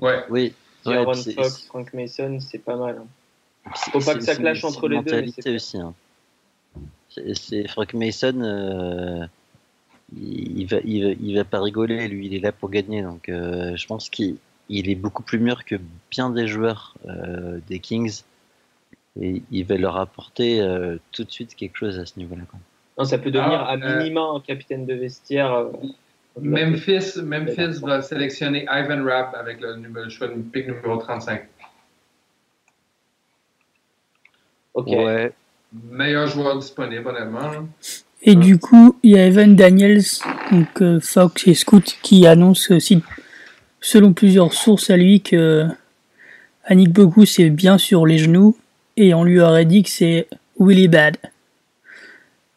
Ouais. Oui. Aaron Fox, Frank Mason, c'est pas mal. Hein. Faut pas que ça clash entre les deux. C'est aussi. Hein. C'est Frank Mason. Euh, il, va, il, va, pas rigoler, lui, il est là pour gagner. Donc, je pense qu'il il est beaucoup plus mûr que bien des joueurs euh, des Kings et il va leur apporter euh, tout de suite quelque chose à ce niveau-là. Non, ça peut devenir ah, à euh, minima un capitaine de vestiaire. Memphis, Memphis va sélectionner Ivan Rapp avec le, numéro, choix de pick numéro 35. Ok. Ouais. Meilleur joueur disponible, honnêtement. Et du coup, il y a Evan Daniels, donc Fox et Scoot, qui annoncent aussi selon plusieurs sources à lui que Annick Bogu c'est bien sur les genoux et on lui aurait dit que c'est really bad.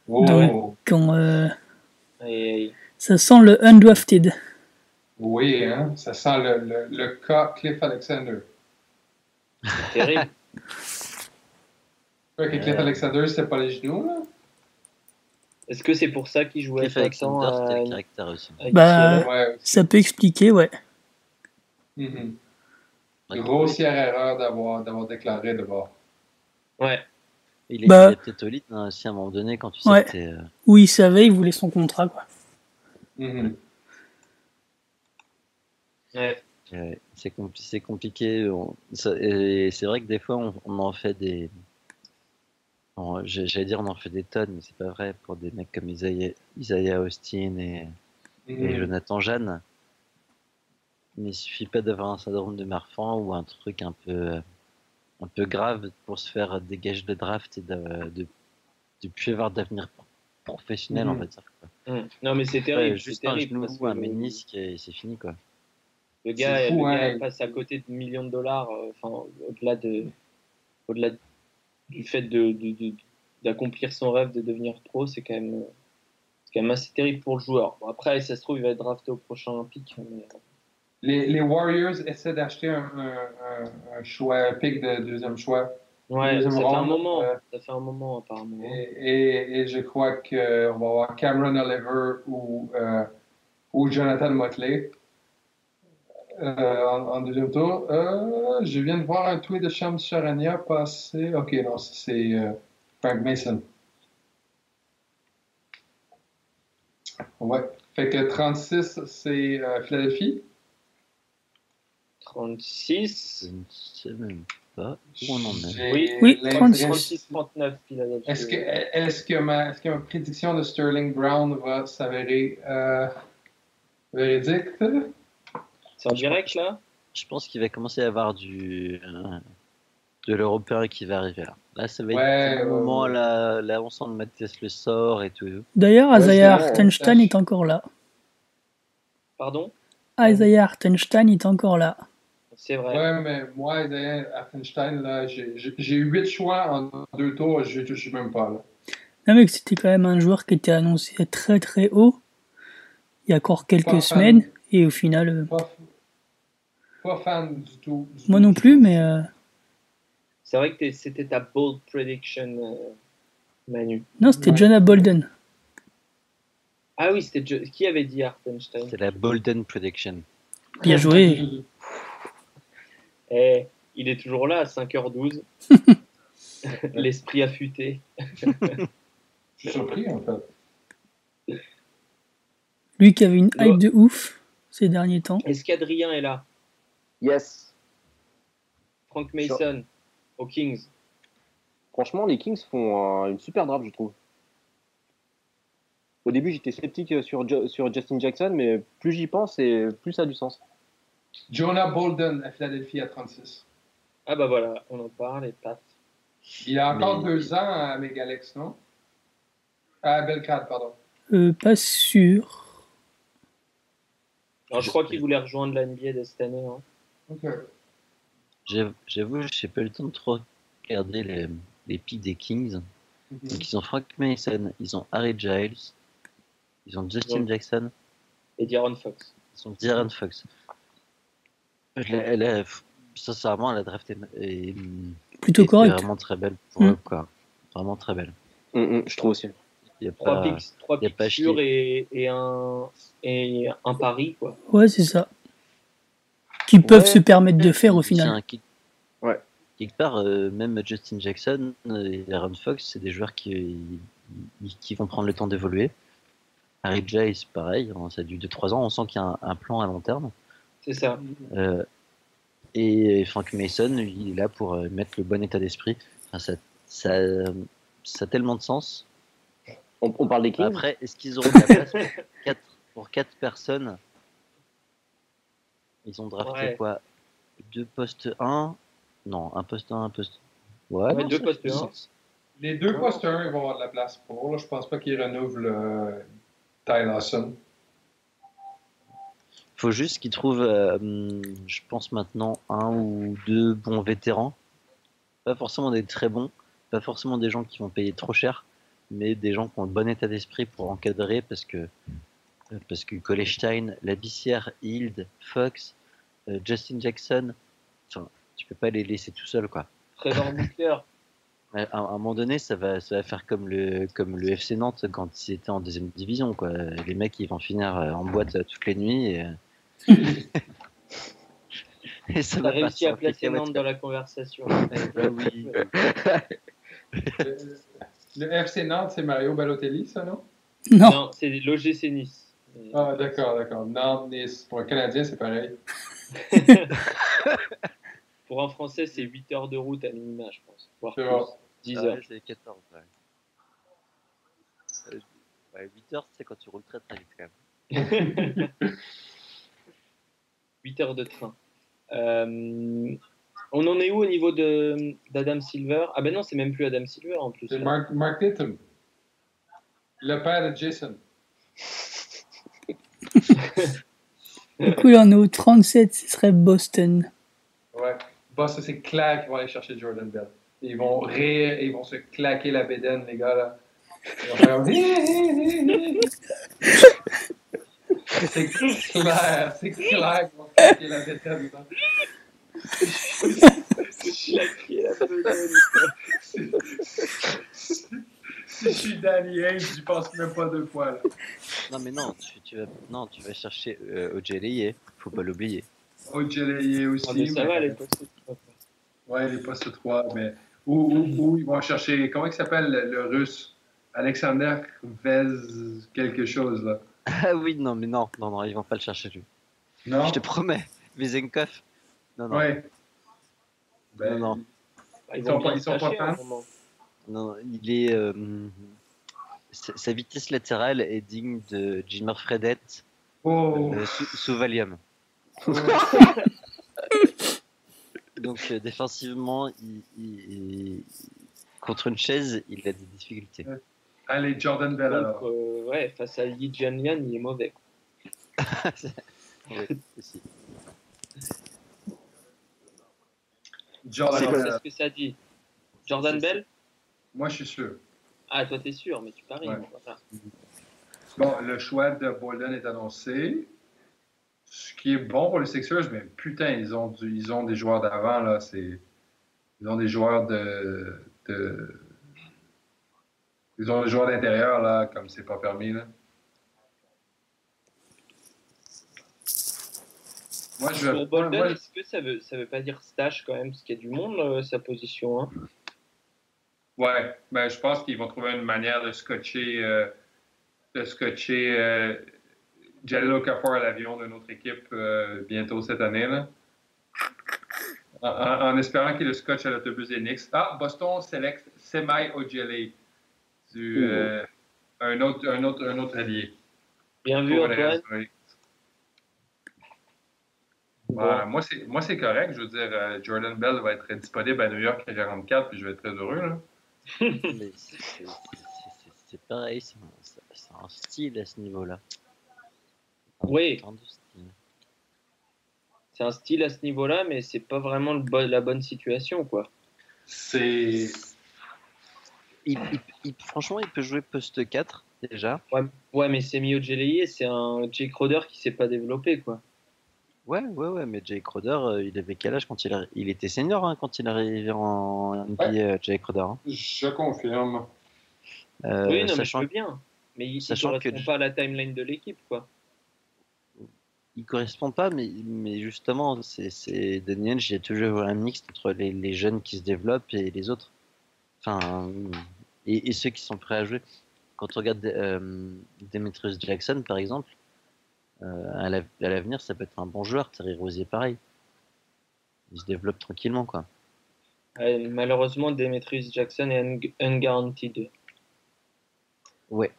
Donc quand, euh, ça sent le undrafted. Oui, hein, ça sent le, le, le cas Cliff Alexander. Terrible. que Cliff euh. Alexander, c'est pas les genoux, là? Est-ce que c'est pour ça qu'il jouait Cliff Alexander, c'était le caractère aussi. Bah, ça peut expliquer, ouais. Mm-hmm. Grossière erreur d'avoir, d'avoir déclaré de bord. Ouais. Il est, bah, peut-être au lit hein, aussi à un moment donné quand tu sais que euh, Oui, il savait, il voulait son contrat, quoi. Mm-hmm. Ouais. c'est, compliqué. et c'est vrai que des fois, on, en fait des. j'allais dire, on en fait des tonnes, mais c'est pas vrai pour des mecs comme Isaiah, Isaiah Austin et, et mm-hmm. Jonathan Jeanne. Il ne suffit pas d'avoir un syndrome de Marfan ou un truc un peu un peu grave pour se faire dégager de draft et de, de, de plus avoir d'avenir professionnel, on mhm. va dire. Mhm. Non, mais c'est terrible. juste un genou ou un ménisque et c'est fini, quoi. Le gars, le gars passe à côté de millions de dollars, euh, au-delà de, au-delà du fait de, d'accomplir son rêve de devenir pro, c'est quand même, c'est quand même assez terrible pour le joueur. Bon, après, ça se trouve, il va être drafté au prochain pic. Mais les, Warriors essaient d'acheter un, choix, un pick de deuxième choix. Ouais, ça, fait un moment, euh, ça fait un moment apparemment. Et, et, je crois qu'on va avoir Cameron Oliver ou, euh, ou Jonathan Motley euh, en, deuxième tour. je viens de voir un tweet de Shams Charania passer. Ok, non, c'est Frank Mason. Ouais. Fait que 36, c'est Philadelphie. 36. Je ne sais même pas où on en est. Oui, oui 36. 39 Est-ce que, est que, ma, est que ma prédiction de Sterling Brown va s'avérer euh, véridique? C'est en direct là? Je pense qu'il va commencer à avoir du. Euh, de l'européen qui va arriver là. Là, ça va être le moment, là, là, on sent Mathias le sort et tout. D'ailleurs, Isaiah Hartenstein est encore là. Pardon? Isaiah Hartenstein est encore là. C'est vrai. Ouais, mais moi, Affenstein, là, j'ai eu huit choix en deux tours, je ne suis même pas là. Non, mais c'était quand même un joueur qui était annoncé très très haut il y a encore quelques semaines, et au final. Euh, pas, fan du tout. moi non plus, mais. Euh, C'est vrai que c'était ta bold prediction, euh, Manu. Non, c'était Jonah Bolden. Ah oui, c'était qui avait dit Hartenstein? C'est la Bolden prediction. Bien joué. Eh, il est toujours là à 5h12. L'esprit affûté. Je suis surpris en fait. Lui qui avait une hype de ouf ces derniers temps. Est-ce qu'Adrien est là? Yes. Frank Mason aux Kings. Franchement, les Kings font une super draft, je trouve. Au début, j'étais sceptique sur, sur Justin Jackson, mais plus j'y pense et plus ça a du sens. Jonah Bolden à Philadelphie à 36. Ah bah voilà, on en parle et Pat. Il a encore deux ans à Megalex, non? À Belgrade, pardon. Euh, pas sûr. Alors, je crois qu'il voulait rejoindre la NBA de cette année. Hein. Ok. J'avoue, j'ai pas eu le temps de trop regarder les, les pics des Kings. Mhm. Donc, ils ont Frank Mason, ils ont Harry Giles, ils ont Justin Jackson. Et D'Aaron Fox. Ils ont D'Aaron Fox. Elle, est, sincèrement, la draft est, plutôt correcte. vraiment très belle pour mm. quoi. Vraiment très belle. Mm, mm, je trouve aussi. Il y a trois pas, picks, trois picks et, et, un, et un pari, quoi. Ouais, c'est ça. Qui peuvent se permettre de faire au final. Ouais. Quelque part, euh, même Justin Jackson et Aaron Fox, c'est des joueurs qui, qui vont prendre le temps d'évoluer. Harry Jace, pareil, hein, ça a du 2-3 ans, on sent qu'il y a un, plan à long terme. C'est ça. Euh, et Frank Mason, il est là pour euh, mettre le bon état d'esprit. ça, ça, ça, a tellement de sens. On, parle des Après, est-ce qu'ils auront la place pour 4 personnes? Ils ont drafté quoi? Deux postes 1 Non, un poste 1, un poste. Ouais, deux postes 1. Les deux postes 1, ils vont avoir de la place pour. Là, je pense pas qu'ils renouvellent euh, Ty Lawson faut juste qu'ils trouvent, euh, je pense maintenant, un ou deux bons vétérans. Pas forcément des très bons, pas forcément des gens qui vont payer trop cher, mais des gens qui ont le bon état d'esprit pour encadrer parce que euh, parce que Kolestein, Labissière, Hild, Fox, euh, Justin Jackson, enfin, tu peux pas les laisser tout seuls quoi. Trevor Booker. À, à, un moment donné, ça va, ça va faire comme le, comme le FC Nantes quand ils étaient en deuxième division. Quoi. Les mecs, ils vont finir en boîte toutes les nuits. Et, Et ça a réussi à placer Nantes dans la conversation. Ben oui. le, FC Nantes, c'est Mario Balotelli, ça, non? Non, non c'est l'OGC Nice. Ah, d'accord, d'accord. Nantes, Nice. Pour un Canadien, c'est pareil. Pour un Français, c'est 8 heures de route à minima, je pense. Voire plus. 10 ah heures. c'est 14, ouais. 8 euh, heures, c'est quand tu roules très très vite quand même. 8 heures de train. Euh, on en est où au niveau d'Adam Silver? Ah ben non, c'est même plus Adam Silver en plus. C'est Mark, Mark le père de Jason. du coup, là, on est au 37, ce serait Boston. Ouais, Boston, c'est clair qu'ils vont aller chercher Jordan Bell. Ils vont rire, ils vont se claquer la bédaine, les gars, là. c'est clair, c'est clair qu'ils vont claquer la bédaine. Si je suis Danny Ainge, j'y pense même pas deux fois. Là. Non, mais non, tu, tu, vas, non, tu vas chercher euh, Ojeleye, faut pas l'oublier. Ojeleye aussi. Ah, mais ça va, les postes 3. Ouais, les postes 3, mais où, où, où, ils vont chercher, comment il s'appelle le, le, russe Alexander Vez quelque chose là? Ah oui, non, mais non, non, non, ils vont pas le chercher lui. Non. Je te promets, Vizenkov. Non, non. Ouais. Ben, non, non. Ils, sont pas, ils sont pas. Non, il est. Euh, sa vitesse latérale est digne de Jimmer Fredette oh. euh, sous, Valium. Oh. Donc euh, défensivement, il, contre une chaise, il a des difficultés. Allez, Jordan Bell alors. ouais, face à Yi Jianlian, il est mauvais. oui, aussi. Jordan Bell. C'est ce que ça dit. Jordan Bell Moi, je suis sûr. Ah, toi, t'es sûr, mais tu paries. Bon, le choix de Bolden est annoncé. Ce qui est bon pour les Sixers, mais putain, ils ont, ils ont des joueurs d'avant, là. Ils ont des joueurs de, de... Ils ont des joueurs d'intérieur, là, comme c'est pas permis, là. Moi, je veux. Bolden, est-ce que ça veut, ça veut pas dire stash quand même Parce qu'il y a du monde, euh, sa position. Hein? Ouais, ben, je pense qu'ils vont trouver une manière de scotcher, euh, de scotcher euh, Jalil Okafor à l'avion de notre équipe euh, bientôt cette année. Là. En, espérant qu'il le scotche à l'autobus des Knicks. Ah, Boston select Semai Ojele, du, un, autre, un, autre, un autre allié. Bien vu, Antoine. moi, c'est, moi, c'est correct. Je veux dire, euh, Jordan Bell va être disponible à New York à 44, puis je vais être très heureux. Là. Mais c'est, pareil, c'est un, style à ce niveau-là. Oui. C'est un style à ce niveau-là, mais c'est pas vraiment le la bonne situation, quoi. C'est. Franchement, il peut jouer poste 4 déjà. Ouais, ouais mais c'est Mio Geleye, c'est un Jake Roder qui s'est pas développé, quoi. Ouais, ouais, ouais, mais Jake Roder, euh, il avait quel âge quand il, il était senior hein, quand il est arrivé en NBA, euh, Jake Roder hein. Je confirme. Euh, oui, non, mais je veux bien. Mais il ne correspond pas à la timeline de l'équipe, quoi. Il correspond pas, mais, mais justement, c'est Daniel, j'ai toujours un mix entre les, les, jeunes qui se développent et les autres. Enfin, et, ceux qui sont prêts à jouer. Quand on regarde Demetrius Jackson, par exemple, euh, à l'avenir, ça peut être un bon joueur. Terry Rosier, pareil. Il se développe tranquillement, quoi. malheureusement, Demetrius Jackson est unguaranteed. Ouais.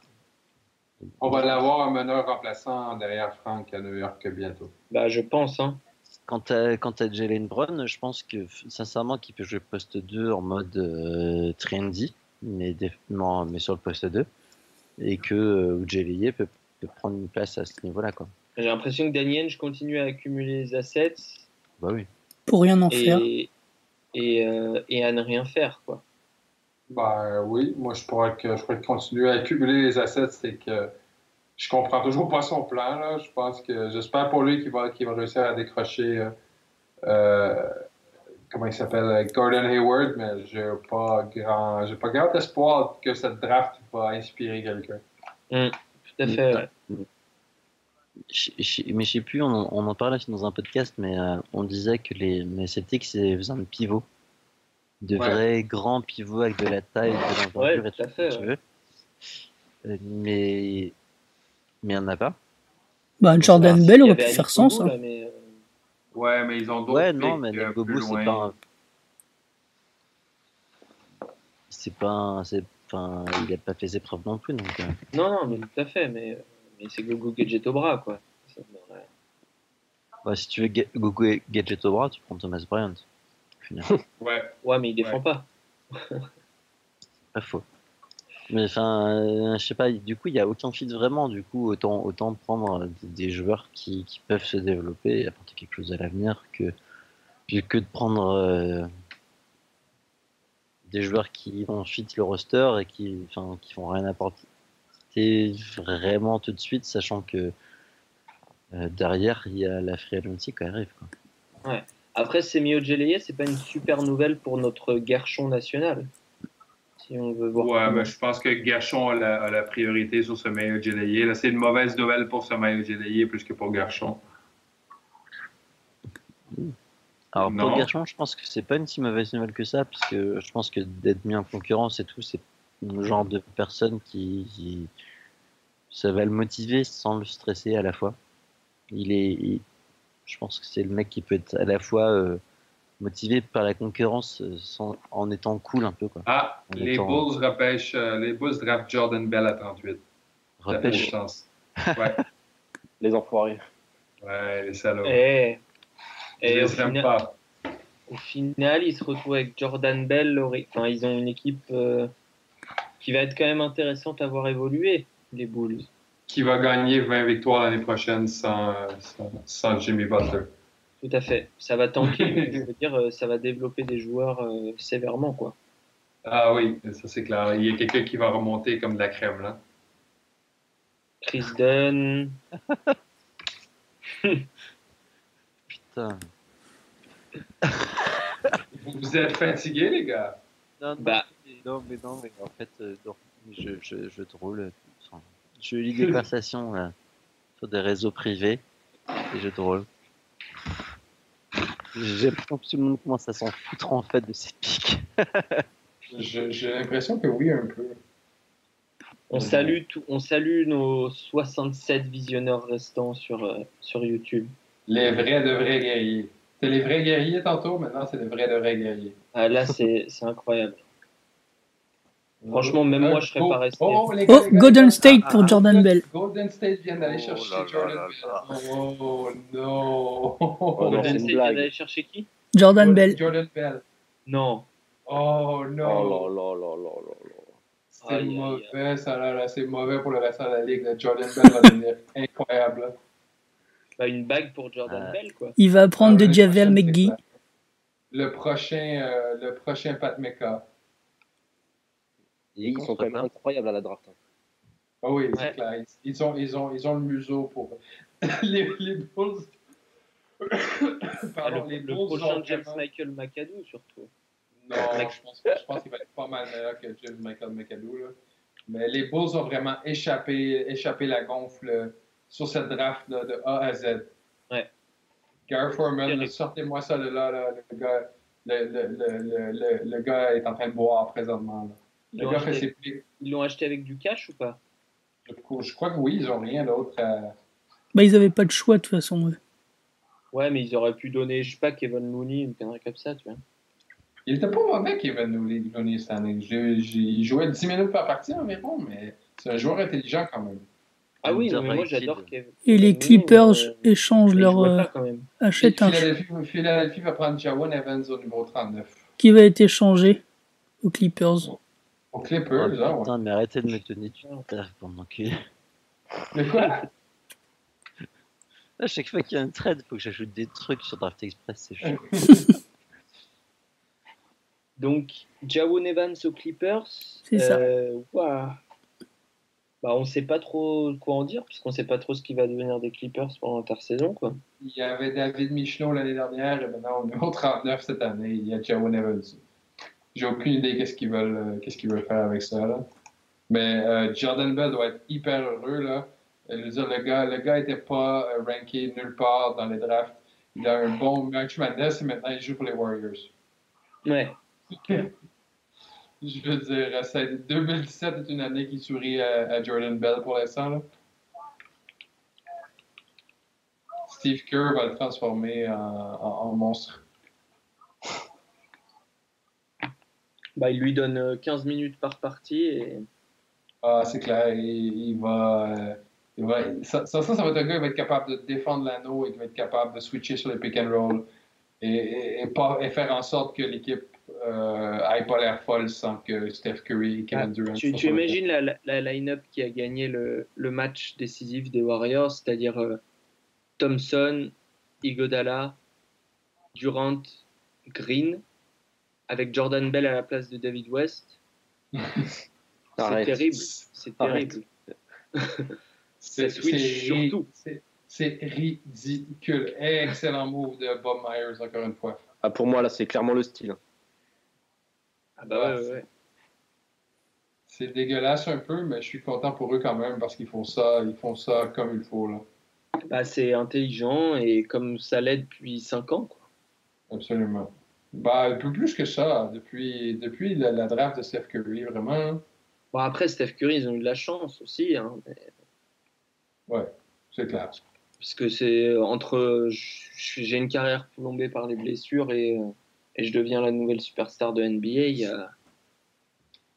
On va l'avoir un meneur remplaçant derrière Frank à New York bientôt. Bah, je pense. Hein. Quant à, quant à Jalen Brown, je pense que sincèrement qu'il peut jouer poste 2 en mode euh, trendy, mais, mais sur le poste 2, et que euh, peut prendre une place à ce niveau-là. Quoi. J'ai l'impression que Daniel, je continue à accumuler les assets. Bah oui. Pour rien en et, faire. Et, euh, et, à ne rien faire, quoi. Bah oui, moi je pourrais, que, je pourrais continuer à accumuler les assets, c'est que je comprends toujours pas son plan. Là. Je pense que j'espère pour lui qu'il va, qu'il va réussir à décrocher euh, euh comment il s'appelle Gordon Hayward, mais j'ai pas grand j'ai pas grand espoir que cette draft va inspirer quelqu'un. Mm. Tout à fait. mais je sais plus, on, en parlait dans un podcast, mais euh, on disait que les, les Celtics besoin de pivots. De vrais grands pivots avec de la taille, de l'envergure et tout, fait, tu veux. Euh, mais mais il n'y en a pas. Bah, Jordan Bell aurait pu faire sens. Hein. mais, euh, Ouais, mais ils ont d'autres. Ouais, non, mais Bobo, c'est pas. C'est pas. C'est Enfin, il n'a pas fait ses preuves non plus. Donc, Non, non, mais tout à fait. Mais mais c'est Gogo Gadget au bras, quoi. si tu veux Gogo Gadget au bras, tu prends Thomas Bryant. ouais. ouais, mais il défend pas. pas faux. Mais enfin, euh, je sais pas, du coup, il n'y a aucun fit vraiment. Du coup, autant, autant prendre des, joueurs qui, qui, peuvent se développer et apporter quelque chose à l'avenir que, que de prendre euh, des joueurs qui vont fit le roster et qui, enfin, qui vont rien apporter vraiment tout de suite, sachant que euh, derrière, il y a la free qui arrive. Quoi. Ouais. Après, Semio Geleye, c'est pas une super nouvelle pour notre Garchon national. Si on veut voir. Ouais, mais je pense que Garchon a la, priorité sur ce maillot Geleye. c'est une mauvaise nouvelle pour ce maillot plus que pour Garchon. Alors pour Garchon, je pense que c'est pas une si mauvaise nouvelle que ça, parce que je pense que d'être mis en concurrence et tout, c'est le genre de personne qui, ça va le motiver sans le stresser à la fois. Il est, je pense que c'est le mec qui peut être à la fois euh, motivé par la concurrence euh, sans, en étant cool un peu quoi. Ah, les Bulls repêchent, euh, les Bulls draft Jordan Bell à 38. Repêche. Ouais. les enfoirés. Ouais, les salauds. Et, eh, et au, final, au final, ils se retrouvent avec Jordan Bell. Enfin, ils ont une équipe qui va être quand même intéressante à voir évoluer, les Bulls. Qui va gagner 20 victoires l'année prochaine sans, sans, Jimmy Butler. Tout à fait. Ça va tanker, je veux dire, euh, ça va développer des joueurs euh, sévèrement, quoi. Ah oui, ça c'est clair. Il y a quelqu'un qui va remonter comme de la crème, là. Chris Dunn. Putain. Vous êtes fatigués, les gars? Non, bah, non, mais non, mais en fait, euh, je, je, je drôle. je lis des conversations sur des réseaux privés et je drôle. J'ai l'impression que tout le monde commence à s'en foutre en fait de ces pics. J'ai l'impression que oui, un peu. On salue, tout, on salue nos 67 visionneurs restants sur, euh, sur YouTube. Les vrais de vrais guerriers. C'était les vrais guerriers tantôt, maintenant c'est les vrais de vrais guerriers. Ah, là, c'est incroyable. Franchement, même moi, je serais pas resté. Oh, Golden State pour Jordan Bell. Golden State vient d'aller oh chercher Jordan Bell. Oh non. Golden State vient d'aller chercher qui? Jordan Bell. Jordan Bell. Non. Oh non. Oh là là là là là C'est mauvais, ça là, c'est mauvais pour le reste de la ligue. Jordan Bell va devenir incroyable. Bah, une bague pour Jordan Bell, quoi. Il va prendre ah, de Javel McGee. Le prochain, euh, le prochain Pat Mecca. Ils sont quand même incroyables à la draft. Hein. Ah oui, c'est clair. Ils ont, ils, ont, ils ont le museau pour les, les Bulls. Pardon, les le prochain James Michael McAdoo, surtout. Non, je pense, je pense qu'il va être pas mal meilleur que James Michael McAdoo. Là. Mais les Bulls ont vraiment échappé, échappé la gonfle sur cette draft là, de A à Z. Ouais. Gary Foreman, sortez-moi ça de là, là, le, gars, le, le, le, le, gars est en train de boire présentement. Là. Ils l'ont acheté, acheté, avec du cash ou pas? Je crois que oui, ils n'ont rien d'autre à. Bah, ils n'avaient pas de choix de toute façon. Ouais, mais ils auraient pu donner, je sais pas, Kevin Looney, une connerie comme ça, tu vois. Il était pas mauvais, Kevin Looney, cette année. Il jouait 10 minutes par partie environ, mais c'est un joueur intelligent quand même. Ah oui, mais moi j'adore Kevin. Et les Clippers euh, échangent leur. Euh, achètent un. Philadelphie va prendre Jawan Evans au numéro 39. Qui va être échangé aux Clippers. Au Clippers, oh, hein, Putain, mais arrêtez de me tenir du terre pendant que. Mais quoi À chaque fois qu'il y a un trade, il faut que j'ajoute des trucs sur Draft Express, c'est chaud. Donc, Jawon Evans aux Clippers. C'est ça. Euh, bah, on ne sait pas trop quoi en dire, puisqu'on ne sait pas trop ce qui va devenir des Clippers pendant l'intersaison. Quoi. Il y avait David Michelot l'année dernière, et maintenant on est au 39 cette année. Il y a Jawon Evans. J'ai aucune idée qu'est-ce qu'ils veulent, euh, qu'est-ce qu'ils veulent faire avec ça. Là. Mais euh, Jordan Bell doit être hyper heureux. Là. Le gars le gars n'était pas euh, ranké nulle part dans les drafts. Il a un bon match Madness et maintenant il joue pour les Warriors. Ouais. Je veux dire, 2017 est une année qui sourit à, Jordan Bell pour l'instant. Steve Kerr va le transformer en, monstre. Bah, il lui donne 15 euh, minutes par partie et. Ah, c'est clair. Il, va. Euh, ça, ça, ça, va être un gars qui va être capable de défendre l'anneau et qui va être capable de switcher sur les pick and roll et, pas, et faire en sorte que l'équipe euh, pas l'air folle sans que Steph Curry et Kevin ah, Durant. tu, tu imagines la, la, line-up qui a gagné le, le match décisif des Warriors, c'est-à-dire euh, Thompson, Igodala, Durant, Green, avec Jordan Bell à la place de David West. c'est terrible. C'est terrible. c'est surtout. C'est ridicule. Excellent move de Bob Myers, encore une fois. Ah, pour moi, là, c'est clairement le style. Ah bah ouais, ouais. C'est dégueulasse un peu, mais je suis content pour eux quand même parce qu'ils font ça, ils font ça comme il faut. Là. Bah, c'est intelligent et comme ça l'est depuis 5 ans. Quoi. Absolument. Bah, un peu plus que ça, depuis, depuis la, draft de Steph Curry, vraiment. Bon, après, Steph Curry, ils ont eu de la chance aussi. Hein, Ouais, c'est clair. Parce que c'est entre. J'ai une carrière plombée par les blessures et euh, et je deviens la nouvelle superstar de NBA, il y a.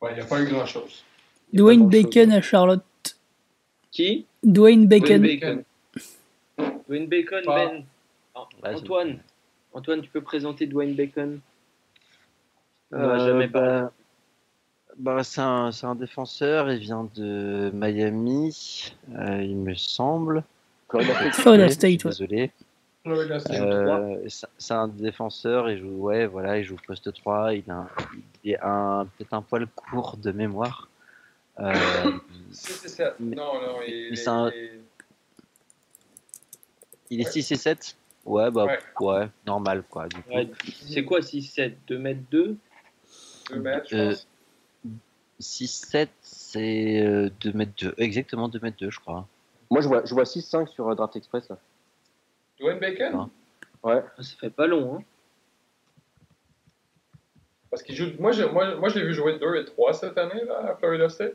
Ouais, il n'y a pas eu grand-chose. Dwayne Bacon à Charlotte. Qui? Dwayne Bacon. Dwayne Bacon, Dwayne Bacon Ben. Antoine. Antoine, tu peux présenter Dwayne Bacon? Euh, jamais bah, bah, c'est un, un, défenseur, il vient de Miami, euh, il me semble. Florida State, Désolé. Euh, c'est un défenseur, il joue, ouais, voilà, il joue poste 3, il, a est un, peut-être un poil court de mémoire. Euh, c'est ça. Non, non, il, est, un... il est 6 et 7 Ouais, bah, ouais, normal, quoi. c'est quoi 6 7 2 mètres 2 2 mètres, je pense. 6-7, c'est 2 mètres 2. Exactement 2 mètres 2, je crois. Moi, je vois, je vois 6-5 sur euh, Draft Express. Là. Dwayne Bacon? Ouais. Ah, ça fait pas long, hein. Parce qu'il joue. Moi, je, moi, moi, je l'ai vu jouer 2 et 3 cette année là, à Florida State.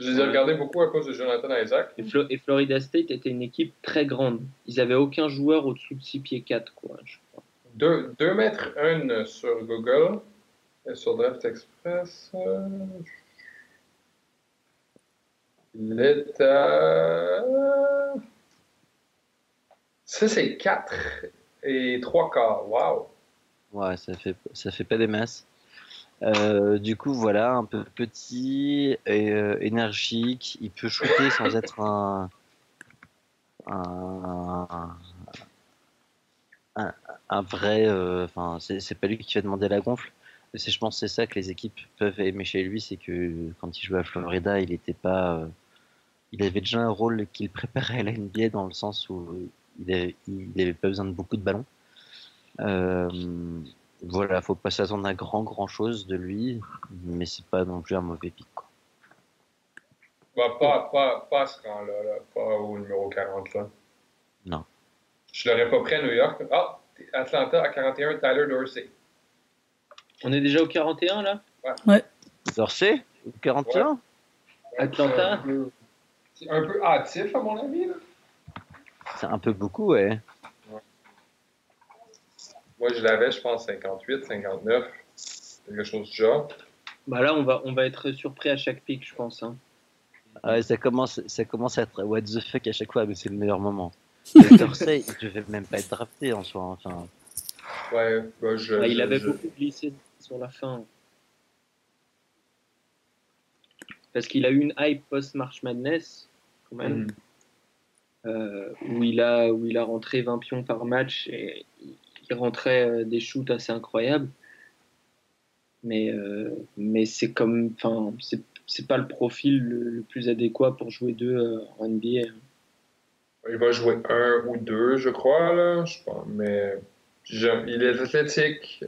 Je les ai regardés beaucoup à cause de Jonathan Isaac. Et, Florida State était une équipe très grande. Ils avaient aucun joueur au-dessous de 6 pieds 4, quoi, je crois. 2, 2 mètres 1 sur Google et sur Draft Express. Euh, il est à. Ça, c'est 4 et 3 quarts. Waouh! Ouais, ça fait, ça fait pas des masses. Euh, du coup, voilà, un peu petit et euh, énergique. Il peut shooter sans être un, un, vrai. Euh, enfin, c'est pas lui qui va demander la gonfle. Je pense c'est ça que les équipes peuvent aimer chez lui, c'est que quand il jouait à Florida, il était pas. il avait déjà un rôle qu'il préparait à la NBA dans le sens où il n'avait pas besoin de beaucoup de ballons. Euh, voilà, faut pas s'attendre à grand grand chose de lui, mais c'est pas non plus un mauvais pic. Quoi. Bah, pas, pas, pas ce rang-là, pas au numéro 40. Là. Non. Je l'aurais pas pris à New York. Ah, Atlanta à 41, Tyler Dorsey. On est déjà au 41 là? Ouais. ouais. Dorsey? Au 41 Atlanta? C'est un peu hâtif à mon avis. Là. C'est un peu beaucoup, ouais. Moi, je l'avais, je pense, 58, 59, quelque chose du genre. Bah là, on va, on va être surpris à chaque pic, je pense. Hein. Ah ça commence, ça commence à être what the fuck à chaque fois, mais c'est le meilleur moment. Dorsey, il devait même pas être drafté en soi. Enfin. Ouais, bah, je, bah, il avait beaucoup glissé sur la fin. Parce qu'il a eu une hype post-March Madness, quand même. Mm. Euh, où, il a, où il a rentré 20 pions par match et il rentrait euh, des shoots assez incroyables. Mais, euh, mais c'est comme. Enfin, c'est pas le profil le, plus adéquat pour jouer deux en NBA. Hein. Il va jouer un ou deux, je crois, là, je pense, mais il est athlétique,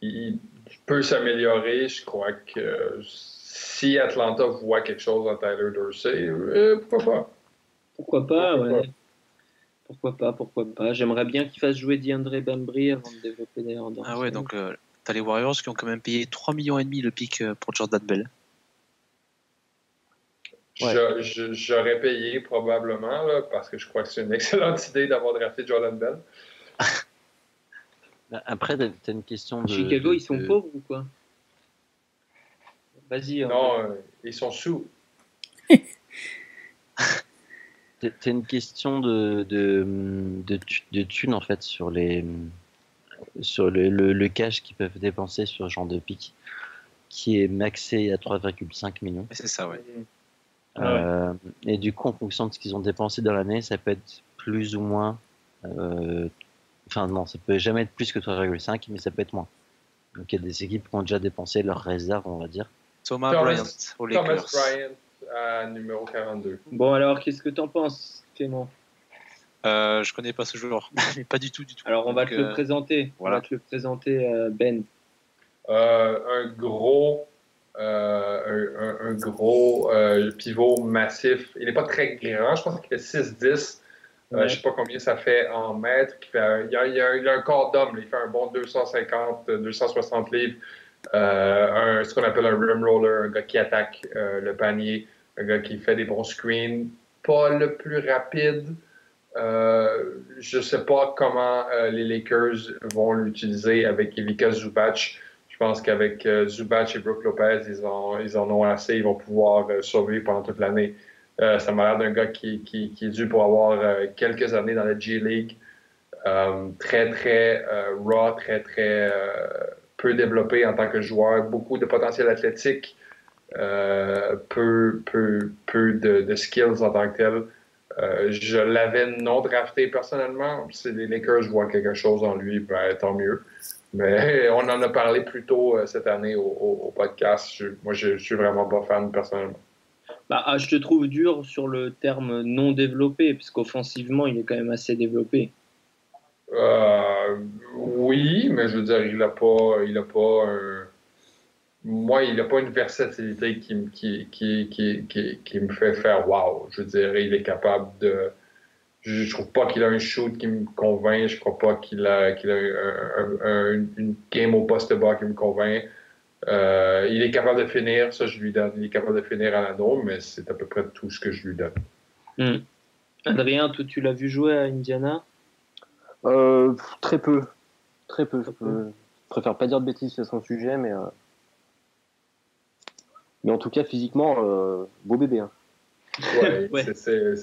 il, peut s'améliorer. Je crois que si Atlanta voit quelque chose en Tyler Dorsey, pourquoi pas? Pourquoi pas, ouais. Pourquoi pas, pourquoi pas. J'aimerais bien qu'il fasse jouer DeAndre Bambry avant de développer des Ah ouais, donc euh, t'as les Warriors qui ont quand même payé 3 millions et demi le pic euh, pour Jordan Bell. J'aurais payé probablement, là, parce que je crois que c'est une excellente idée d'avoir drafté Jordan Bell. Bah, après, t'as une question de. Chicago, ils sont pauvres ou quoi? Vas-y. Non, euh, ils sont sous. T'as une question de, de, de, de thunes en fait sur les sur le, le, cash qu'ils peuvent dépenser sur ce genre de pic qui est maxé à 3,5 millions. C'est ça, ouais. Euh, et du coup, en fonction de ce qu'ils ont dépensé dans l'année, ça peut être plus ou moins. Euh, enfin, non, ça peut jamais être plus que 3,5, mais ça peut être moins. Donc, il y a des équipes qui ont déjà dépensé leurs réserves, on va dire. Thomas, Bryant, Thomas Bryant à numéro 42. Bon, alors, qu'est-ce que tu en penses, Clément? Euh, je connais pas ce joueur, mais pas du tout, du tout. Alors on va te le présenter. On va te le présenter, Ben. un gros euh, un, gros euh, pivot massif. Il n'est pas très grand, je pense qu'il fait 6-10. Euh, je ne sais pas combien ça fait en mètres. il, a, un corps d'homme, il fait un bon 250, 260 livres. ce qu'on appelle un rim roller, un gars qui attaque le panier, un gars qui fait des bons screens. Pas le plus rapide. je ne sais pas comment les Lakers vont l'utiliser avec Ivica Zubac. Je pense qu'avec euh, Zubac et Brook Lopez, ils, ils en ont assez, ils vont pouvoir euh, survivre pendant toute l'année. Euh, ça m'a l'air d'un gars qui, qui, est dû pour avoir quelques années dans la G League. très, très raw, très, très peu développé en tant que joueur, beaucoup de potentiel athlétique, peu, peu, peu de, skills en tant que tel. je l'avais non drafté personnellement. Si les Lakers voient quelque chose en lui, ben, tant mieux. Mais on en a parlé plus tôt euh, cette année au, podcast. moi, je, ne suis vraiment pas fan personnellement. Bah, ah, je te trouve dur sur le terme non développé, puisqu'offensivement, il est quand même assez développé. Euh, oui, mais je veux dire, il n'a pas, il a pas moi, il n'a pas une versatilité qui, qui, qui, qui, me fait faire wow. Je veux dire, il est capable de je trouve pas qu'il a un shoot qui me convainc. Je crois pas qu'il a, qu'il a une game au poste bas qui me convainc. Euh, il est capable de finir, ça je lui donne. Il est capable de finir à l'anneau, mais c'est à peu près tout ce que je lui donne. Hmm. Adrien, toi, tu l'as vu jouer à Indiana? Euh, Très peu. Très peu. Je, préfère pas dire de bêtises sur son sujet, mais. Euh, mais en tout cas, physiquement, beau bébé. Hein. Ouais, c'est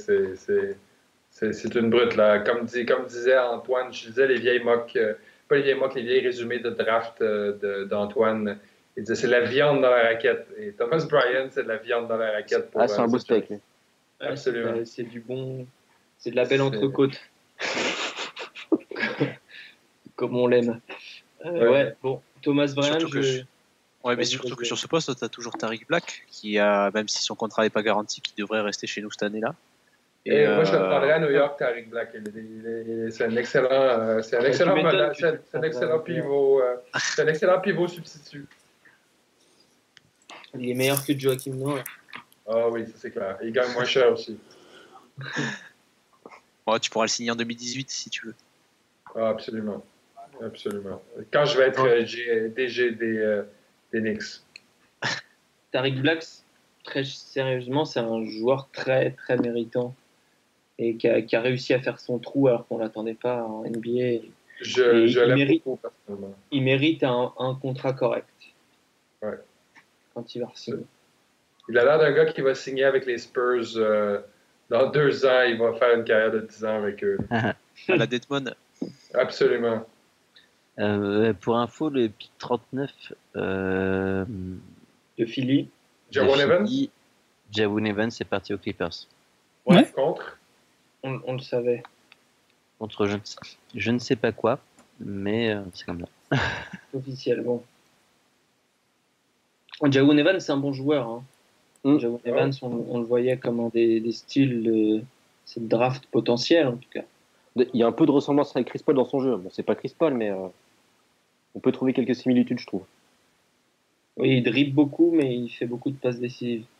c'est une brute, là. Comme, comme disait Antoine, je disais les vieilles moques, euh, pas les vieilles moques, les vieilles résumés de draft euh, d'Antoine. Il disait c'est la viande dans la raquette. Et Thomas Bryan, c'est de la viande dans la raquette. Pour, ah, c'est un beau steak. Absolument. C'est du bon. C'est de la belle entrecôte. Comme on l'aime. Euh, ouais. bon. Thomas Bryan, je... Ouais, mais surtout que sur ce poste, tu as toujours Tariq Black, qui a, même si son contrat n'est pas garanti, qui devrait rester chez nous cette année-là. Et, moi, je le prendrais à New York, Tariq Black. C'est un excellent, c'est un excellent, c'est un excellent pivot, c'est un excellent pivot substitut. Il est meilleur que Joachim Noah. Ah oui, ça c'est clair. Il gagne moins cher aussi. tu pourras le signer en 2018 si tu veux. Ah, absolument. Absolument. Quand je vais être DG des, Knicks. Tariq Black, très sérieusement, c'est un joueur très très méritant et qui a, réussi à faire son trou alors qu'on ne l'attendait pas en NBA. Je, je il, mérite, il mérite un, contrat correct. Ouais. Quand il va signer. Il a l'air d'un gars qui va signer avec les Spurs euh, dans deux ans. Il va faire une carrière de 10 ans avec eux. à la Detmond. Absolument. Euh, pour info, le pic 39 euh, de Philly. Javon Evans? Javon Evans est parti aux Clippers. Ouais, contre on, le savait. Contre je ne, sais, je ne sais pas quoi, mais euh, c'est comme ça. Officiellement. Jawon Evans, c'est un bon joueur. Hein. Mm. Evans, on, le voyait comme un des, styles de cette draft potentielle, en tout cas. Il y a un peu de ressemblance avec Chris Paul dans son jeu. Bon, c'est pas Chris Paul, mais euh, on peut trouver quelques similitudes, je trouve. Oui, il dribble beaucoup, mais il fait beaucoup de passes décisives.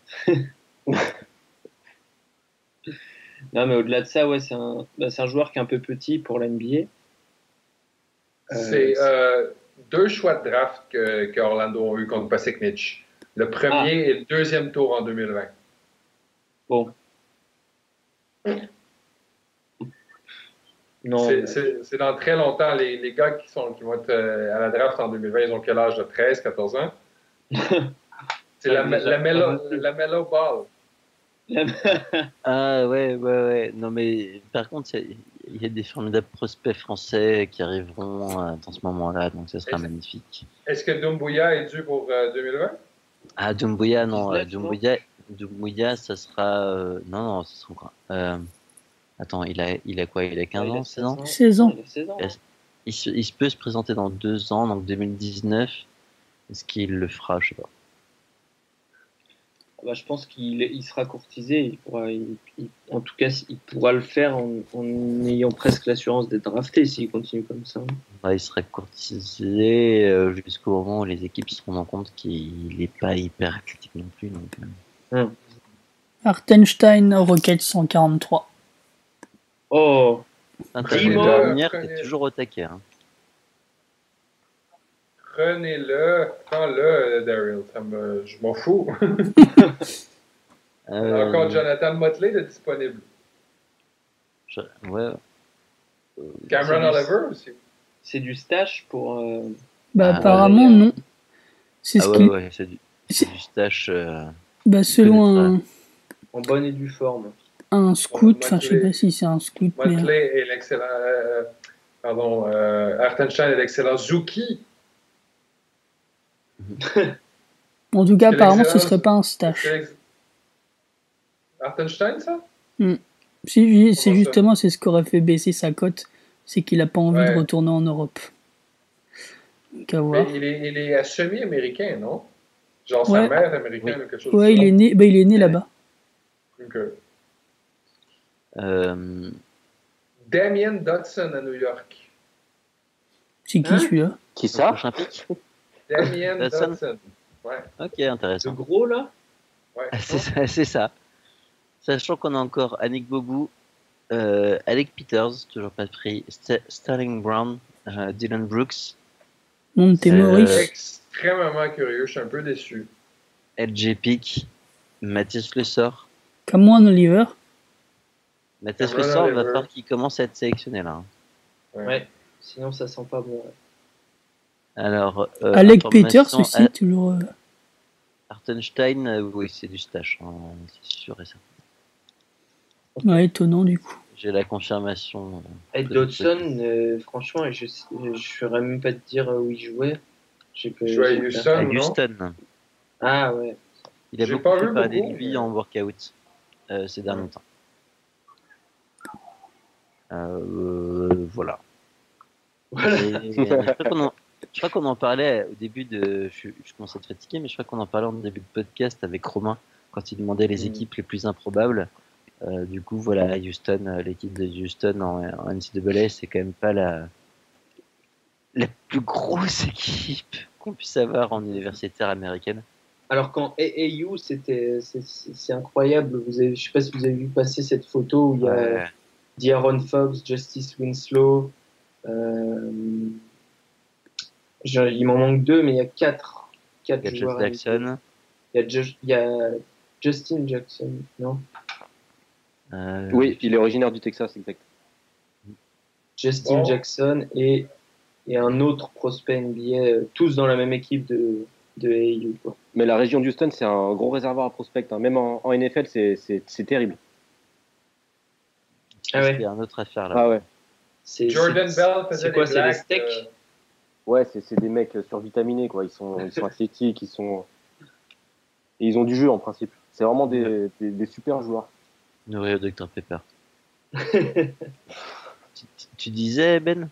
Non, mais au-delà de ça, ouais, c'est un, bah, un, joueur qui est un peu petit pour l'NBA. c'est euh, deux choix de draft que, que Orlando a eu contre Pacific Mitch. Le premier ah. et le deuxième tour en 2020. Bon. C'est dans très longtemps. Les, les, gars qui, sont, qui vont être euh, à la draft en 2020, ils ont quel âge de 13, 14 ans? C'est la, la, la, mellow, ball. ah ouais, ouais, ouais. Non, mais par contre, il y, a des formidables prospects français qui arriveront euh, dans ce moment-là, donc ce sera magnifique. Est-ce que Dumbuya est dû pour 2020 euh, Ah, Dumbuya, non. Dumbuya, Dumbuya, ça sera. non, non, ce sera. Attends, il a, il a quoi? Il a 15 ans, 16 ans? 16 ans. Il, se, il, peut se présenter dans deux ans, donc 2019. Est-ce qu'il le fera? Je sais pas. Bah, je pense qu'il il sera courtisé. Il pourra, en tout cas, il pourra le faire en, ayant presque l'assurance d'être drafté s'il continue comme ça. Bah, il sera courtisé euh, jusqu'au moment où les équipes se rendent compte qu'il n'est pas hyper athlétique non plus. Donc, euh. hum. Artenstein, Rocket 143. Oh Primo t'es toujours au taquet. Hein. Prenez-le, prends-le, Daryl. Je m'en fous. euh... Encore Jonathan Motley de disponible. Ouais. Cameron Oliver aussi. C'est du stash pour. Euh... Bah, ah, apparemment, non. C'est ah, ce ouais, ouais, c'est du, du, stash. Euh... Bah, selon un. En bonne et due forme un scout, enfin je sais pas si c'est un scout. Motley mais... et l'excellent, euh, pardon, euh, Artenstein et l'excellent Zuki. en tout cas, apparemment, ce serait pas un stash. Artenstein, ça? Hmm. Si, c'est justement c'est ce qui aurait fait baisser sa cote, c'est qu'il a pas envie de retourner en Europe. Donc, à voir. il, est, il est semi-américain, non? Genre sa mère est américaine ou quelque chose Ouais, il est né, bah, il est né là-bas. Ok. Euh... Damien Dodson à New York. C'est qui hein celui-là? Qui ça? Damien Dodson. Ouais. Ok, intéressant. Le gros là? Ouais. C'est ça, Sachant qu'on a encore Annick Bobou, euh, Alec Peters, toujours pas pris, Sterling Brown, euh, Dylan Brooks. Monte Maurice. Extrêmement curieux, je suis un peu déçu. LJ Pick, Mathis Lessor. Cameron Oliver. Mathias Ressort, il va falloir qu'il commence à être sélectionné là. Hein. Ouais. sinon ça sent pas bon. Alors, euh, Alec Peters aussi, toujours. Euh... Artenstein, euh, oui, c'est du stash, hein, c'est sûr et certain. Ouais, étonnant du coup. J'ai la confirmation. Euh, et Dodson, franchement, je ne saurais même pas te dire où il jouait. J'ai jouait à Houston, à Houston. Ah ouais. Il a beaucoup parlé de lui en workout ces derniers temps. Euh, voilà. je crois qu'on en, parlait au début de. Je, commence à être fatigué, mais je crois qu'on en parlait au début de podcast avec Romain quand il demandait les mm. équipes les plus improbables. Euh, du coup, voilà, Houston, euh, l'équipe de Houston en, en NCAA, c'est quand même pas la, la plus grosse équipe qu'on puisse avoir en universitaire américaine. Alors qu'en AAU, c'était, c'est, incroyable. Vous avez, je sais pas si vous avez vu passer cette photo où il y a. D'Aaron Fox, Justice Winslow. Euh, il m'en manque deux, mais il y a quatre, quatre il y a joueurs. Jackson. Il y, a il y a Justin Jackson, non? Euh, Oui, il est originaire du Texas, exact. Justin oh. Jackson et, et, un autre prospect NBA, euh, tous dans la même équipe de, de AU. Mais la région d'Houston, c'est un gros réservoir à prospect. Hein. Même en, en NFL, c'est terrible. Ah ouais. Il y a un autre affaire là. Ah ouais. Jordan Bell faisait quoi, des blagues. euh... Ouais, c'est des mecs survitaminés quoi. Ils sont, ils sont athlétiques, ils sont. Et ils ont du jeu en principe. C'est vraiment des, des, des, super joueurs. Nourrir Dr Pepper. tu, tu, disais Ben?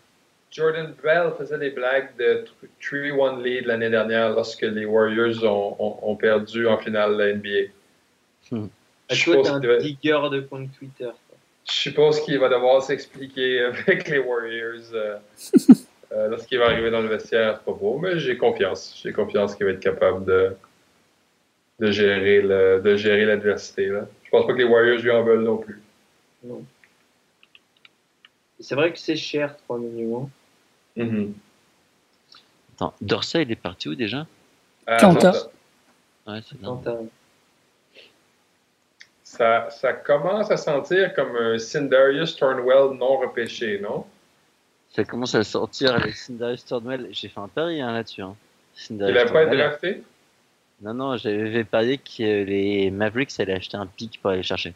Jordan Bell faisait des blagues de 3-1 lead l'année dernière lorsque les Warriors ont, ont, ont, perdu en finale de la NBA. Hmm. Je toi, t'es un digger de compte Twitter je suppose qu'il va devoir s'expliquer avec les Warriors euh, euh, lorsqu'il va arriver dans le vestiaire à propos, mais j'ai confiance. J'ai confiance qu'il va être capable de, de gérer le, de gérer l'adversité. Je pense pas que les Warriors lui en veulent non plus. Non. C'est vrai que c'est cher, 3 millions. Mm Attends, Dorsey, il est parti où déjà? Quentin. Ouais, c'est ça, ça commence à sentir comme un Cindarius Thornwell non repêché, non? Ça commence à sortir les Cindarius Thornwell. J'ai fait un pari hein, là-dessus. Hein. Il n'a pas été drafté? Non, non, j'avais parié que les Mavericks allaient acheter un pic pour aller chercher.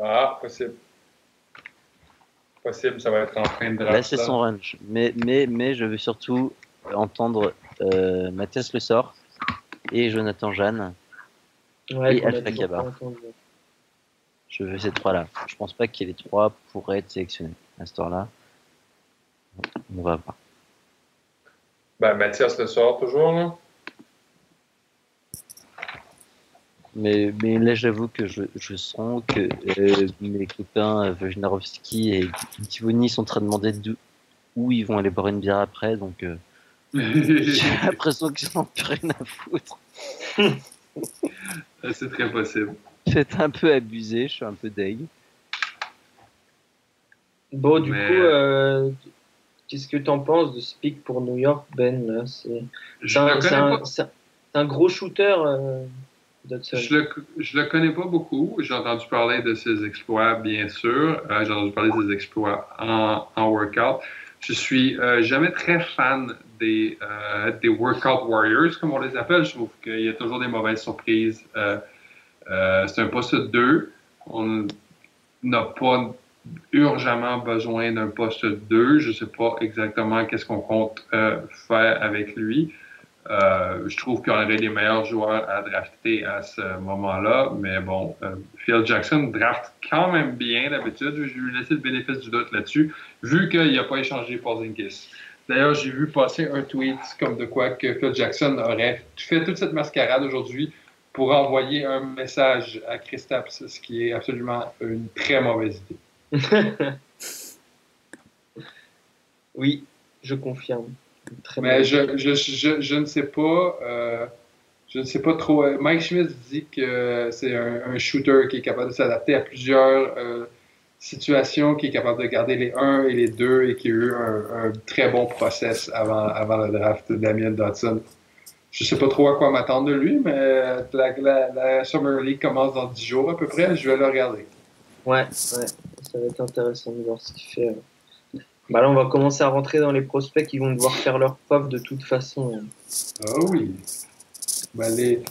Ah, possible. Possible, ça va être en fin de draft. Là, c'est son range. Mais, mais, mais je veux surtout entendre euh, Mathias Le Sort et Jonathan Jeanne ouais, et Alpha Kabar. Je veux ces trois-là. Je pense pas que les trois pourraient être sélectionnés à ce temps-là. On va voir. Ben, Mathias Le Sort, toujours, là Mais, mais là, j'avoue que je, je sens que euh, mes copains Wojnarowski et Tivoni sont en train de demander où ils vont aller boire une bière après. Donc, euh, j'ai l'impression qu'ils n'ont plus rien à foutre. C'est très possible. C'est un peu abusé, je suis un peu deg. Bon, du coup, euh, qu'est-ce que tu en penses de Speak pour New York, Ben C'est un, un, gros shooter. Je le, je le connais pas beaucoup. J'ai entendu parler de ses exploits, bien sûr. Euh, j'ai entendu parler de ses exploits en, en workout. Je suis euh, jamais très fan des, euh, des workout warriors, comme on les appelle. Je trouve qu'il y a toujours des mauvaises surprises. C'est un poste 2. On n'a pas urgemment besoin d'un poste 2. Je ne sais pas exactement qu'est-ce qu'on compte faire avec lui. Euh, je trouve qu'on aurait des meilleurs joueurs à drafter à ce moment-là, mais bon, euh, Phil Jackson draft quand même bien d'habitude. Je vais lui laisser le bénéfice du doute là-dessus, vu qu'il n'a pas échangé pour Zinkis. D'ailleurs, j'ai vu passer un tweet comme de quoi que Phil Jackson aurait fait toute cette mascarade aujourd'hui pour envoyer un message à Kristaps, ce qui est absolument une très mauvaise idée. oui, je confirme. Mais je, je, je, je, ne sais pas. Euh, je ne sais pas trop. Euh, Mike Schmidt dit que c'est un, shooter qui est capable de s'adapter à plusieurs euh, situations, qui est capable de garder les 1 et les 2 et qui a eu un, très bon process avant, avant le draft de Damien Dodson. Je ne sais pas trop à quoi m'attendre de lui, mais la, la, Summer League commence dans 10 jours à peu près. Je vais le regarder. Ouais, ouais. Ça va être intéressant de voir ce qu'il fait. Bah là, on va commencer à rentrer dans les prospects qui vont devoir faire leur preuve de toute façon. Ah oui. Bah les,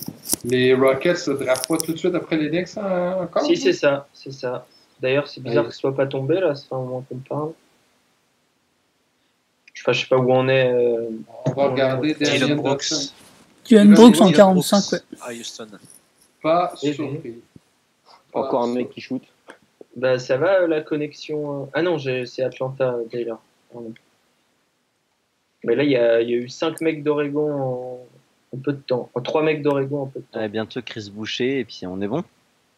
les Rockets se drapent pas tout de suite après les Knicks hein, encore Si, c'est ça, c'est ça. D'ailleurs, c'est bizarre que ce soit pas tombé là, ça fait un moment qu'on parle. Enfin, je sais pas où on est. Euh, on va regarder Dylan Brooks. Dylan Brooks en 45, ouais. À Houston. Pas surpris. Encore un mec qui shoot. Bah, ça va la connexion. Euh, ah non, c'est Atlanta, Taylor. Mais là, il y a, y a, eu 5 mecs d'Oregon en, peu de temps. 3 mecs d'Oregon en peu de temps. bientôt Chris Boucher, et puis on est bon.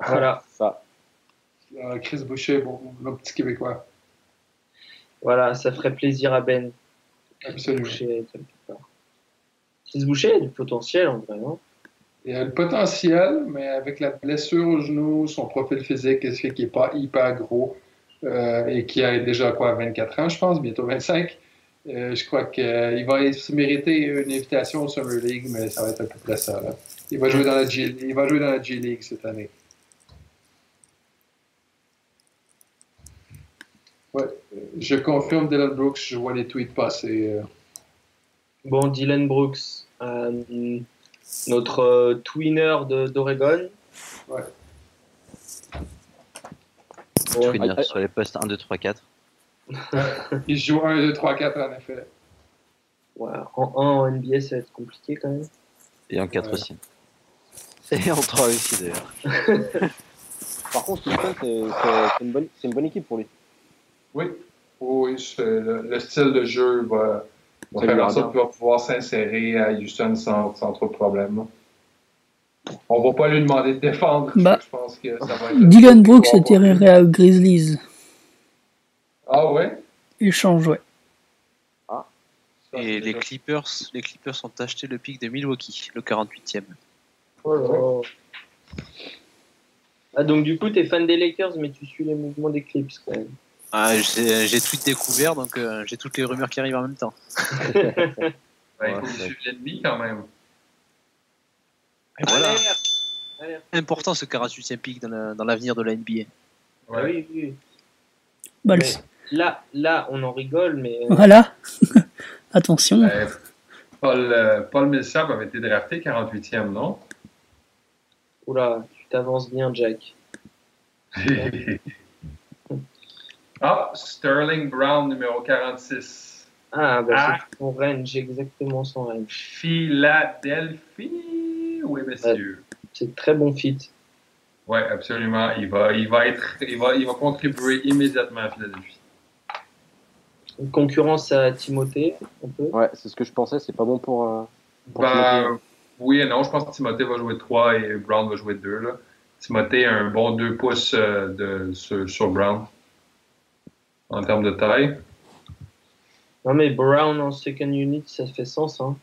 Voilà. ça. Euh, Chris Boucher, bon, le petit Québécois. Voilà, ça ferait plaisir à Ben. Absolument. Chris Boucher, Chris Boucher a du potentiel en vrai, non il a le potentiel, mais avec la blessure au genou, son profil physique, ce qui n'est pas hyper gros euh, et qui a déjà quoi, 24 ans, je pense, bientôt 25. Euh, je crois qu'il va se mériter une invitation au Summer League, mais ça va être à peu près ça. Il, va jouer dans la G, il va jouer dans la G League cette année. Ouais, je confirme Dylan Brooks, je vois les tweets passer. Euh. Bon, Dylan Brooks, notre euh, twinner d'Oregon. Ouais. twinner sur les postes 1, 2, 3, 4. Il joue 1, 2, 3, 4 en effet. Ouais, en 1 en NBA, ça va être compliqué quand même. Et en 4 aussi. Et en 3 aussi d'ailleurs. Par contre, c'est une, bonne, une bonne équipe pour lui. Oui, oui le, le, style de jeu va, on va faire en sorte va pouvoir s'insérer à Houston sans, sans, trop de problèmes. On va pas lui demander de défendre. Bah, je pense que ça va être Dylan Brooks atterrirait à Grizzlies. Ah ouais? Il change, ouais. Ah. Et les Clippers, les Clippers ont acheté le pic de Milwaukee, le 48e. Oh Ah, donc du coup, tu es fan des Lakers, mais tu suis les mouvements des Clips quand même. Ah, j'ai tout découvert, donc euh, j'ai toutes les rumeurs qui arrivent en même temps. il faut suivre l'ennemi quand même. Et voilà. Important ce 48e pic dans l'avenir de la NBA. Ah oui, oui. là, là, on en rigole, mais. Euh, voilà. Attention. Paul, euh, Paul Millsap avait été drafté 48e, non? Oula, tu t'avances bien, Jack. ah, Sterling Brown, numéro 46. Ah, ben c'est son range, exactement son range. Philadelphie, oui, monsieur. c'est très bon fit. Oui, absolument. Il va, il va être, il va, il va contribuer immédiatement à Philadelphie. Une concurrence à Timothée, un peu. Ouais, c'est ce que je pensais. C'est pas bon pour. Euh, ben, oui et non. Je pense que Timothée va jouer 3 et Brown va jouer 2. Là. Timothée a un bon 2 pouces euh, de, sur, Brown en termes de taille. Non, mais Brown en second unit, ça fait sens. Hein.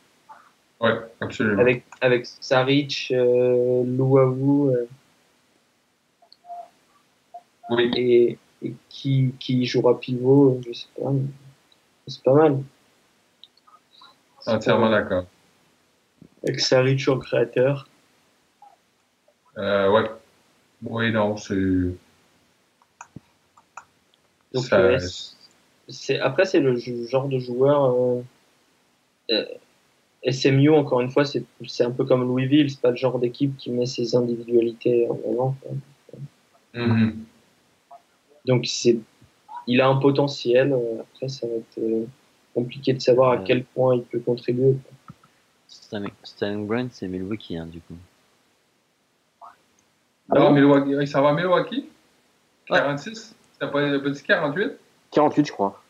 Oui, absolument. Avec, avec Saric, euh, Louavou. Euh, oui. Et, qui, qui jouera pivot, je sais pas. C'est pas mal. Entièrement d'accord. Avec Saric en créateur. Euh, ouais. Oui, non, c'est. Donc, c'est après, c'est le genre de joueur. Euh, euh SMU, encore une fois, c'est un peu comme Louisville, c'est pas le genre d'équipe qui met ses individualités en avant. Mm-hmm. Donc, c'est, il a un potentiel. Euh, après, ça va être euh, compliqué de savoir à quel point il peut contribuer. Stanley Brown, c'est Milwaukee, hein, du coup. Non, Milwaukee, ça va Milwaukee? 46 T'as pas, dit 48 48, je crois.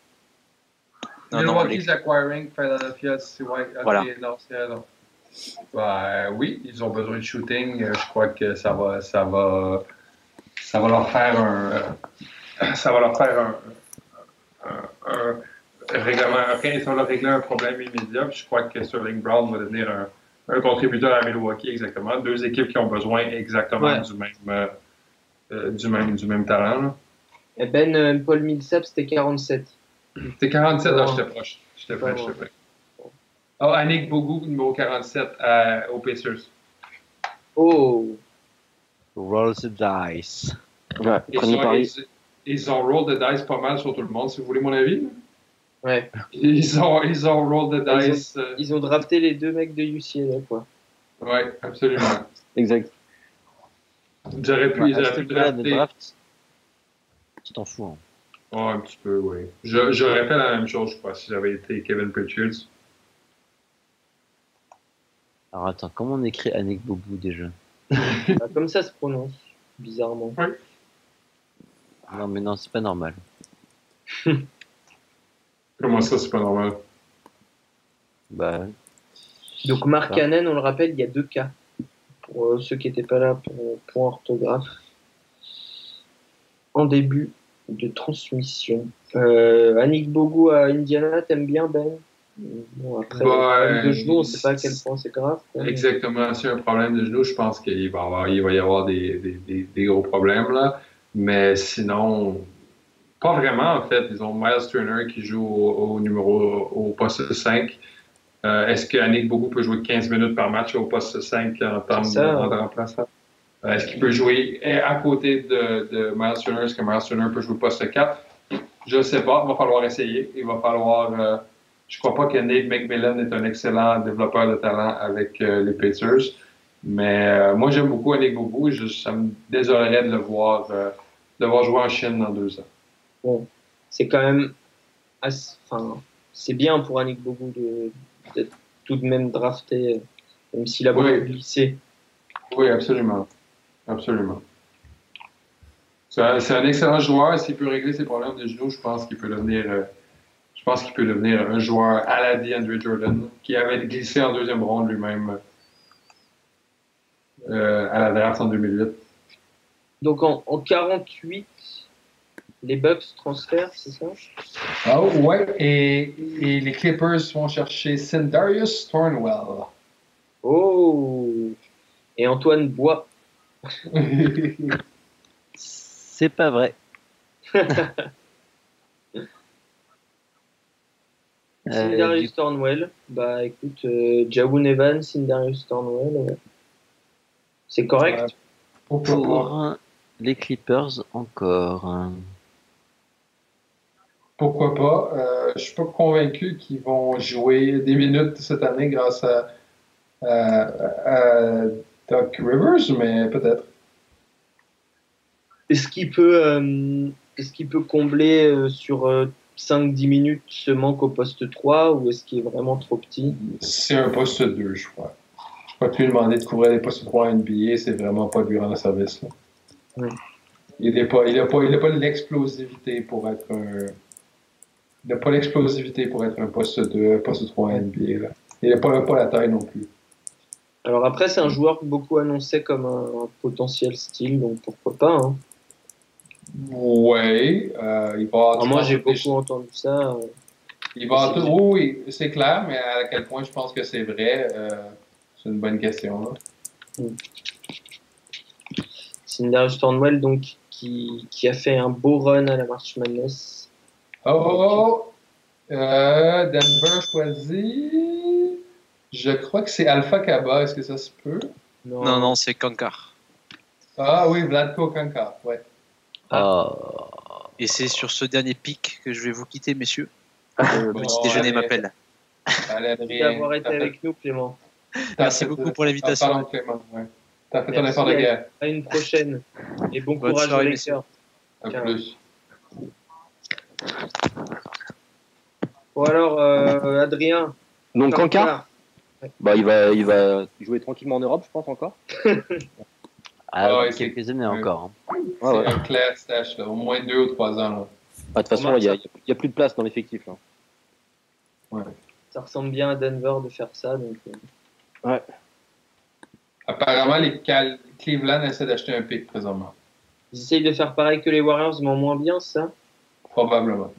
Milwaukee's acquiring Philadelphia. Ouais, voilà. non, non. Bah, oui, ils ont besoin de shooting. Je crois que ça va, ça va, ça va leur faire un, ça va leur faire un, un, un règlement. ça va leur régler un problème immédiat. je crois que Sterling Brown va devenir un, un contributeur à Milwaukee, exactement. Deux équipes qui ont besoin exactement du, même, euh, euh, du, même, du même talent. Et ben, euh, Paul Millsap, c'était 47. C'était 47, ah, j'étais proche. J'étais prêt, j'étais prêt. Oh, Annick Bougou, numéro 47 à, aux Pacers. Oh! Roll the dice. Ouais, ils, ont, ils, ils, ont roll the dice pas mal sur tout le monde, si vous voulez mon avis. Ouais. Ils ont, ils ont roll the dice. Ils ont, ils ont, drafté les deux mecs de UCLA, quoi. Ouais, absolument. exact. J'aurais pu, j'aurais pu drafter. Draft, tu t'en fous, hein. Oh, un petit peu, oui. J'aurais fait la même chose, je crois, si j'avais été Kevin Pritchard. Alors attends, comment on écrit Annick Boubou déjà? Bah, Comme ça se prononce, bizarrement. Non, mais non, c'est pas normal. Comment ça, c'est pas normal? Bah. Donc, Mark Cannon, on le rappelle, il y a deux cas. Pour euh, ceux qui n'étaient pas là pour, pour orthographe. En début de transmission. Euh, Annick Bogo à Indiana, t'aimes bien Ben? Bon, Après, bah, de genoux, on ne sait pas à quel point c'est grave. Exactement, c'est un problème de genoux, je pense qu'il va, il va y avoir des, des, des, gros problèmes là. Mais sinon, pas vraiment en fait. Ils ont Miles Turner qui joue au, numéro au poste 5. Euh, est-ce qu'Annick Bogo peut jouer 15 minutes par match au poste 5 en termes de remplaçant? Euh, est-ce qu'il peut jouer à côté de, de Miles Turner? Est-ce que Miles Turner peut jouer poste 4? Je ne sais pas. Il va falloir essayer. Il va falloir. Euh, je ne crois pas que Nate McMillan est un excellent développeur de talent avec euh, les Pacers. Mais moi, j'aime beaucoup Annick Boubou. Je, ça me désolerait de le voir, de voir jouer en Chine dans deux ans. Bon, c'est quand même. Enfin, c'est bien pour Annick Boubou d'être tout de même drafté, même s'il a beaucoup oui. glissé. Oui, absolument. Absolument. C'est un, excellent joueur. S'il peut régler ses problèmes de genoux, je pense qu'il peut devenir. Euh, je pense qu'il peut devenir un joueur à la DeAndre Jordan, qui avait glissé en deuxième ronde lui-même euh, à la draft en 2008. Donc en, 48, les Bucks transfèrent, c'est ça? Ah ouais, et, et, les Clippers vont chercher Sindarius Thornwell. Oh! Et Antoine Bois C'est pas vrai. Cindarius Thornwell, bah écoute, euh, Jawun Evans, Cindarius Thornwell, c'est correct. Pour les Clippers encore. Pourquoi pas? Euh, je suis pas convaincu qu'ils vont jouer des minutes cette année grâce à, Doc Rivers, mais peut-être. Est-ce qu'il peut, euh, est-ce qu'il peut combler euh, sur 5-10 minutes ce manque au poste 3 ou est-ce qu'il est vraiment trop petit? C'est un poste 2, je crois. Je ne peux plus demander de couvrir les postes 3 NBA, c'est vraiment pas lui rendre service. Il n'a pas, il pas, il pas l'explosivité pour être un. Il n'a pas l'explosivité pour être un poste 2, un poste 3 NBA. Là. Il n'a pas, pas la taille non plus. Alors après, c'est un joueur que beaucoup annonçaient comme un, potentiel style, donc pourquoi pas. Hein. Ouais, euh, il va. moi, j'ai beaucoup entendu ça. Il va tout. Oui, c'est clair, mais à quel point je pense que c'est vrai, euh, c'est une bonne question. Là. Hmm. Cindarius Thornwell, donc, qui, qui, a fait un beau run à la March Madness. Oh, oh, oh! Euh, Denver choisi. Je crois que c'est Alpha Kaba. Est-ce que ça se peut? Non, non, non c'est Kankar. Ah oui, Vladko Kankar, ouais. Ah. Et c'est sur ce dernier pic que je vais vous quitter, messieurs. Le petit déjeuner m'appelle. Merci d'avoir été avec nous, Clément. Merci beaucoup pour l'invitation. T'as fait ton effort de guerre. À une prochaine. Et bon courage soirée, les lecteurs. À plus. Bon alors, euh, Adrien. Donc Kankar? Bah, il, va, il va jouer tranquillement en Europe, je pense, encore. ah, ouais, quelques années encore. Hein. C'est un clair stash, là, au moins deux ou trois ans. Ah, de toute façon, il n'y a, plus de place dans l'effectif. Ouais. Ça ressemble bien à Denver de faire ça. Donc... Euh. Ouais. Apparemment, les Cleveland essaient d'acheter un pic présentement. Ils essayent de faire pareil que les Warriors, mais en moins bien, ça Probablement.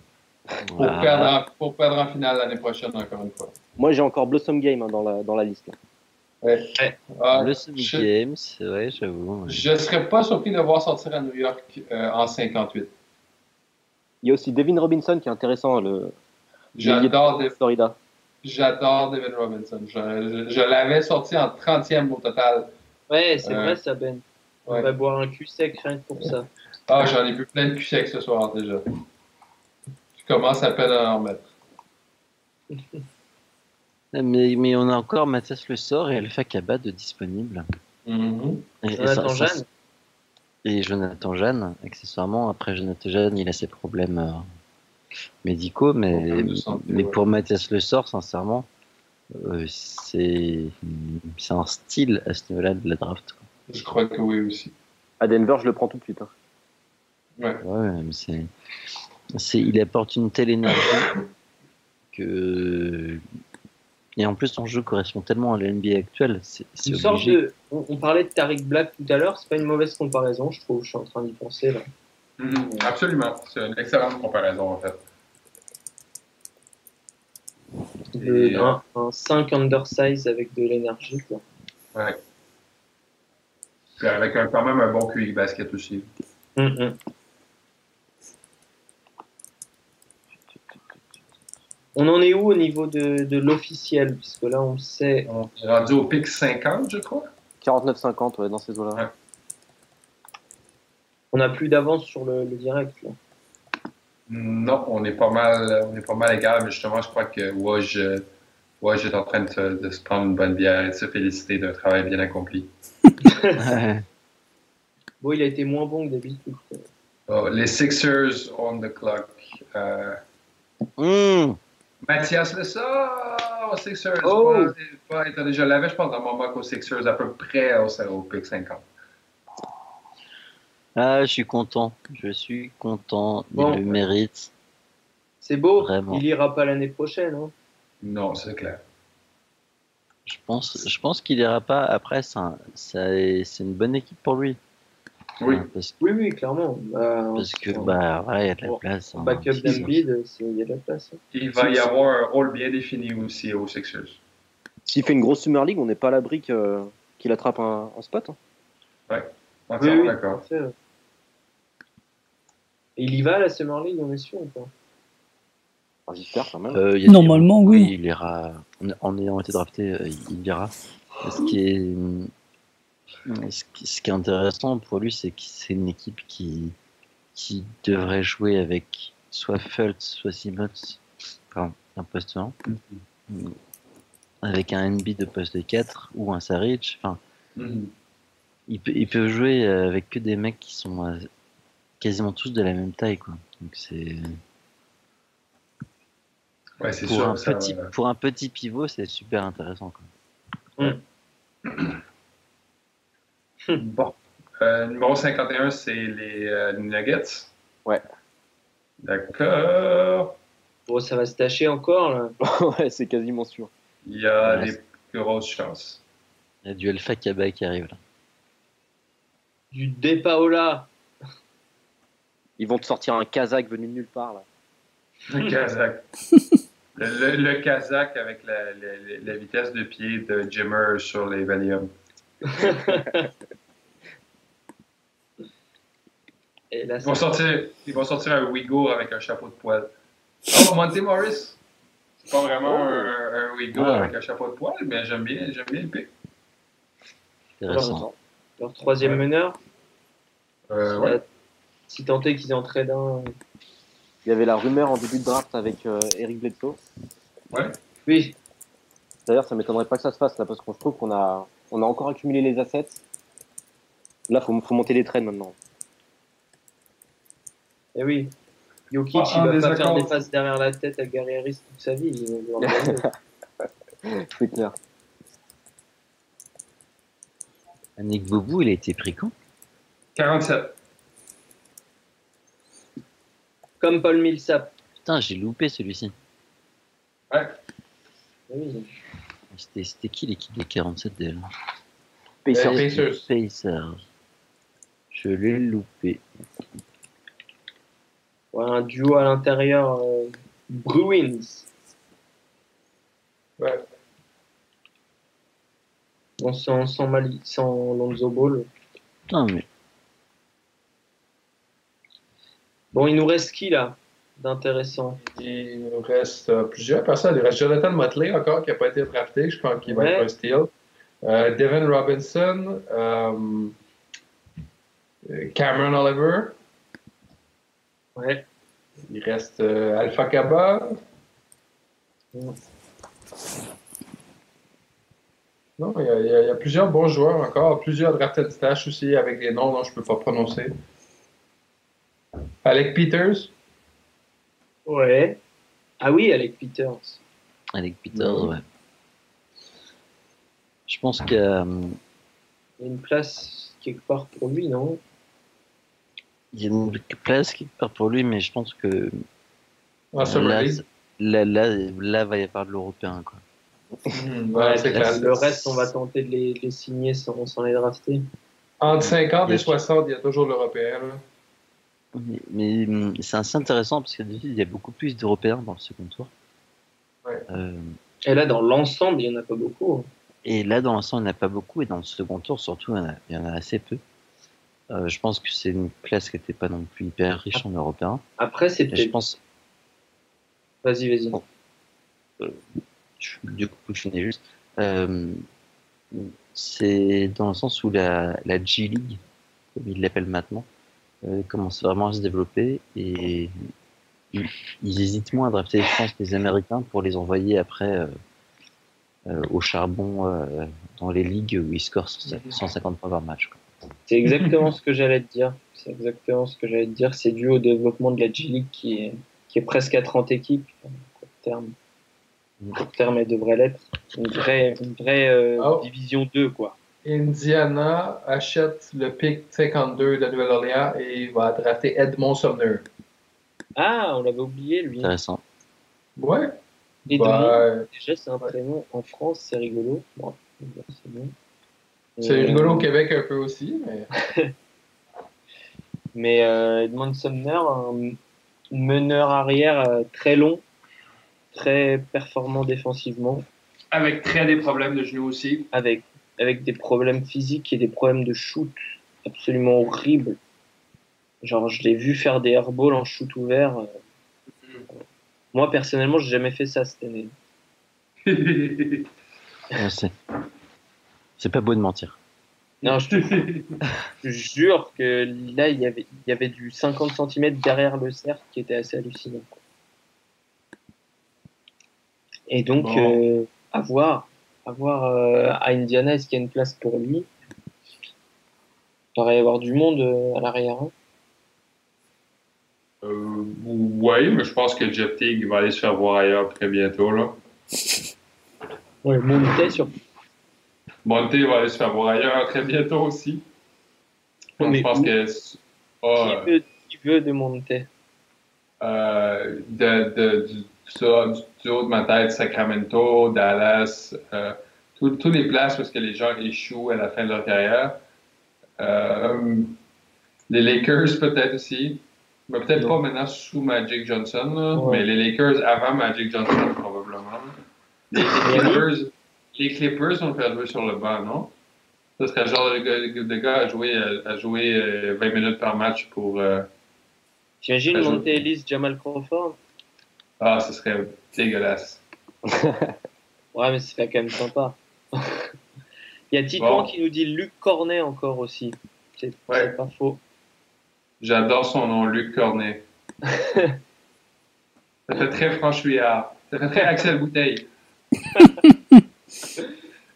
Pour, perdre, pour perdre en finale l'année prochaine, encore une fois. Moi, j'ai encore Blossom Game hein, dans, la, dans la liste. Ouais. Ah, Blossom Game, c'est vrai, j'avoue. Je ne serais pas surpris de voir sortir à New York euh, en 58. Il y a aussi Devin Robinson qui est intéressant. Le... J'adore Florida. J'adore Devin Robinson. Je, l'avais sorti en 30e au total. Ouais, c'est euh, vrai ça, Ben. On va boire un cul sec rien que pour ça. Ah, j'en ai bu plein de cul sec ce soir déjà. Commence à peine à en mettre. Mais, mais on a encore Mathias Le Sort et Alpha Kabad disponibles. Mm-hmm. et, Jonathan Jeanne. Et Jonathan Jeanne, accessoirement. Après, Jonathan Jeanne, il a ses problèmes euh, médicaux, mais, mais pour Mathias Le Sort, sincèrement, euh, c'est un style à ce niveau-là de la draft. Je crois que oui aussi. À Denver, je le prends tout de suite. Hein. Ouais. ouais mais c'est, il apporte une telle énergie que et en plus, son jeu correspond tellement à la NBA actuelle. C'est, de, on, parlait de Tariq Black tout à l'heure, c'est pas une mauvaise comparaison, je trouve. Je suis en train d'y penser là. Mm-hmm. absolument, c'est une excellente comparaison en fait. un, 5 undersize avec de l'énergie. Quoi. Ouais. Avec quand même un bon QI basket aussi. Mm-hmm. On en est où au niveau de, de l'officiel? Puisque là, on sait. On est rendu au pic 50, je crois. 49-50, ouais, dans ces eaux-là. On n'a plus d'avance sur le, direct, là. Non, on est pas mal, on est pas mal égal, mais justement, je crois que Woj, Woj est en train de, de, se prendre une bonne bière et de se féliciter d'un travail bien accompli. bon, il a été moins bon que d'habitude. Oh, les Sixers on the clock. Euh... Mmh. Mathias Lessa aux Sixers. Oh. je l'avais, je pense, dans mon mock aux Sixers, à peu près au, au pick 50. Ah, je suis content. Je suis content. Il le mérite. C'est beau. Vraiment. Il ira pas l'année prochaine. Hein. Non, c'est clair. Je pense, je pense qu'il ira pas. Après, c'est une bonne équipe pour lui. Oui. oui, oui, clairement. Bah, parce que, bah, ouais, il y a de la place. Hein, backup d'Embiid, il y a de la place. Hein. Il va y avoir un rôle bien défini aussi aux Sixers. S'il fait une grosse Summer League, on n'est pas à l'abri qu'il attrape un, spot. Hein. Ouais, entièrement d'accord. il y va la Summer League, on est sûr ou pas? Ah, J'espère quand même. Euh, Normalement, oui. Il ira, en ayant été drafté, euh, il ira. Ce qui est, ce qui est intéressant pour lui, c'est que c'est une équipe qui, qui devrait jouer avec soit Fultz, soit Simmons, enfin, un poste 1, mm-hmm. avec un NB de poste 4 ou un Saric. Enfin, mm-hmm. il, peut, il peut jouer avec que des mecs qui sont quasiment tous de la même taille. Quoi. Donc c'est. Ouais, pour, sûr, un petit, pour un petit pivot, c'est super intéressant. Quoi. Mm. Bon. Euh, numéro 51, c'est les euh, Nuggets. Ouais. D'accord. Bon, ça va se tâcher encore, là. ouais, c'est quasiment sûr. Il y a des grosses chances. Il y a du Alpha Kaba qui arrive, là. Du Depaola. Ils vont te sortir un Kazakh venu de nulle part, là. Un Kazakh. le, le, Kazakh avec la, la, vitesse de pied de Jimmer sur les Valium. ils, vont sortir, ils vont sortir un Ouïghour avec un chapeau de poil. Oh, Monty Morris! C'est pas vraiment oh. un, un Ouïghour ah. avec un chapeau de poil, mais j'aime bien, j'aime bien le pic. Leur, leur troisième meneur? Euh, ouais. Si tant est qu'ils en trade un. Il y avait la rumeur en début de draft avec euh, Eric Bledsoe. Ouais. Oui. D'ailleurs, ça m'étonnerait pas que ça se fasse là, parce qu'on trouve qu'on a, on a encore accumulé les assets. Là, faut, faut monter les trades maintenant. Eh oui. Jokic, ah, il va pas faire des passes derrière la tête à Gary Harris toute sa vie. C'est clair. Nick Boubou, il a été pris quand? 47. Comme Paul Millsap. Putain, j'ai loupé celui-ci. Ouais. Oui. C'était qui l'équipe de 47 déjà Pacers. Pacers. Pacers. Je l'ai loupé. un duo à l'intérieur. Euh, Bruins. Ouais. Bon, sans, sans, Mali, sans Lonzo Ball. Putain, mais. Bon, il nous reste qui là? D'intéressant Il nous reste euh, plusieurs personnes. Il reste Jonathan Motley encore qui n'a pas été drafté. Je pense qu'il va être un steal. Euh, Devin Robinson. Euh, Cameron Oliver. Ouais. Il reste Alpha Kaba. Non, il y, a, il y, a, plusieurs bons joueurs encore, plusieurs drafted stash aussi avec des noms dont je ne peux pas prononcer. Alec Peters. Ouais. Ah oui, Alec Peters. Alec Peters, ouais. Je pense qu'il y a une place quelque part pour lui, non? Il y a une place quelque part pour lui, mais je pense que ah, là, là, là, va y avoir de l'européen. Quoi. Hmm, ouais, le reste, on va tenter de les, les signer sans, sans, les drafter. Entre 50 et 60, il y a toujours l'européen. Mais, hum, c'est assez intéressant parce qu'il y a beaucoup plus d'Européens dans le second tour. Euh, et là, dans l'ensemble, il n'y en a pas beaucoup. Hein. Et là, dans l'ensemble, il n'y en a pas beaucoup. Et dans le second tour, surtout, il y en a, assez peu. Euh, je pense que c'est une classe qui n'était pas non plus hyper riche en Européens. Après, c'est peut-être. Je pense. Vas-y, vas-y. Euh, du coup, je finis juste. c'est dans le sens où la, la G League, comme ils l'appellent maintenant, euh, commence vraiment à se développer et ils, hésitent moins à drafter, je pense, les Américains pour les envoyer après euh, euh, au charbon dans les ligues où ils scorent 150 points par match. C'est exactement ce que j'allais te dire. C'est exactement ce que j'allais te dire. C'est dû au développement de la G-League qui est, qui est presque à 30 équipes. Court terme. Court terme, elle devrait l'être. Une vraie, une vraie ah division 2, quoi. Indiana achète le pick 52 de Nouvelle-Orléans et va drafter Edmond Sumner. Ah, on l'avait oublié, lui. Intéressant. Ouais. Edmond, bah, déjà, c'est un prénom en France, c'est rigolo. Bon, c'est rigolo au Québec un peu aussi, mais. mais euh, Edmond Sumner, un meneur arrière euh, très long, très performant défensivement. Avec très des problèmes de genoux aussi. Avec avec des problèmes physiques et des problèmes de shoot absolument horribles. Genre, je l'ai vu faire des airballs en shoot ouvert. Moi, personnellement, j'ai jamais fait ça cette année. c'est pas beau de mentir. Non, je te jure que là, il y avait, il y avait du 50 cm derrière le cercle qui était assez hallucinant. Et donc, euh, à voir, à voir euh, à Indiana, est-ce qu'il y a une place pour lui? Il devrait y avoir du monde euh, à l'arrière. Hein. oui, mais je pense que Jeff Teague va aller se faire voir ailleurs très bientôt. Là. Ouais, Monte sur. Monte va aller se faire voir ailleurs très bientôt aussi. je pense que. qui, veut, qui, veut, de Monte? euh, de, de, du, du, haut de ma tête, Sacramento, Dallas, euh, toutes les places parce que les gens échouent à la fin de leur carrière. Euh, les Lakers peut-être aussi. Mais peut-être pas maintenant sous Magic Johnson, mais les Lakers avant Magic Johnson probablement. Les Clippers, les Clippers ont fait jouer sur le banc, non? Ce serait le genre de, gars à jouer, à jouer 20 euh, minutes par match pour. Euh, T'imagines monter Elise Jamal Crawford? Ah, ce serait dégueulasse. ouais, mais c'est quand même sympa. Il y a Titouan qui nous dit Luc Cornet encore aussi. C'est pas faux. J'adore son nom, Luc Cornet. ça fait très franchouillard. Ça fait très Axel Bouteille.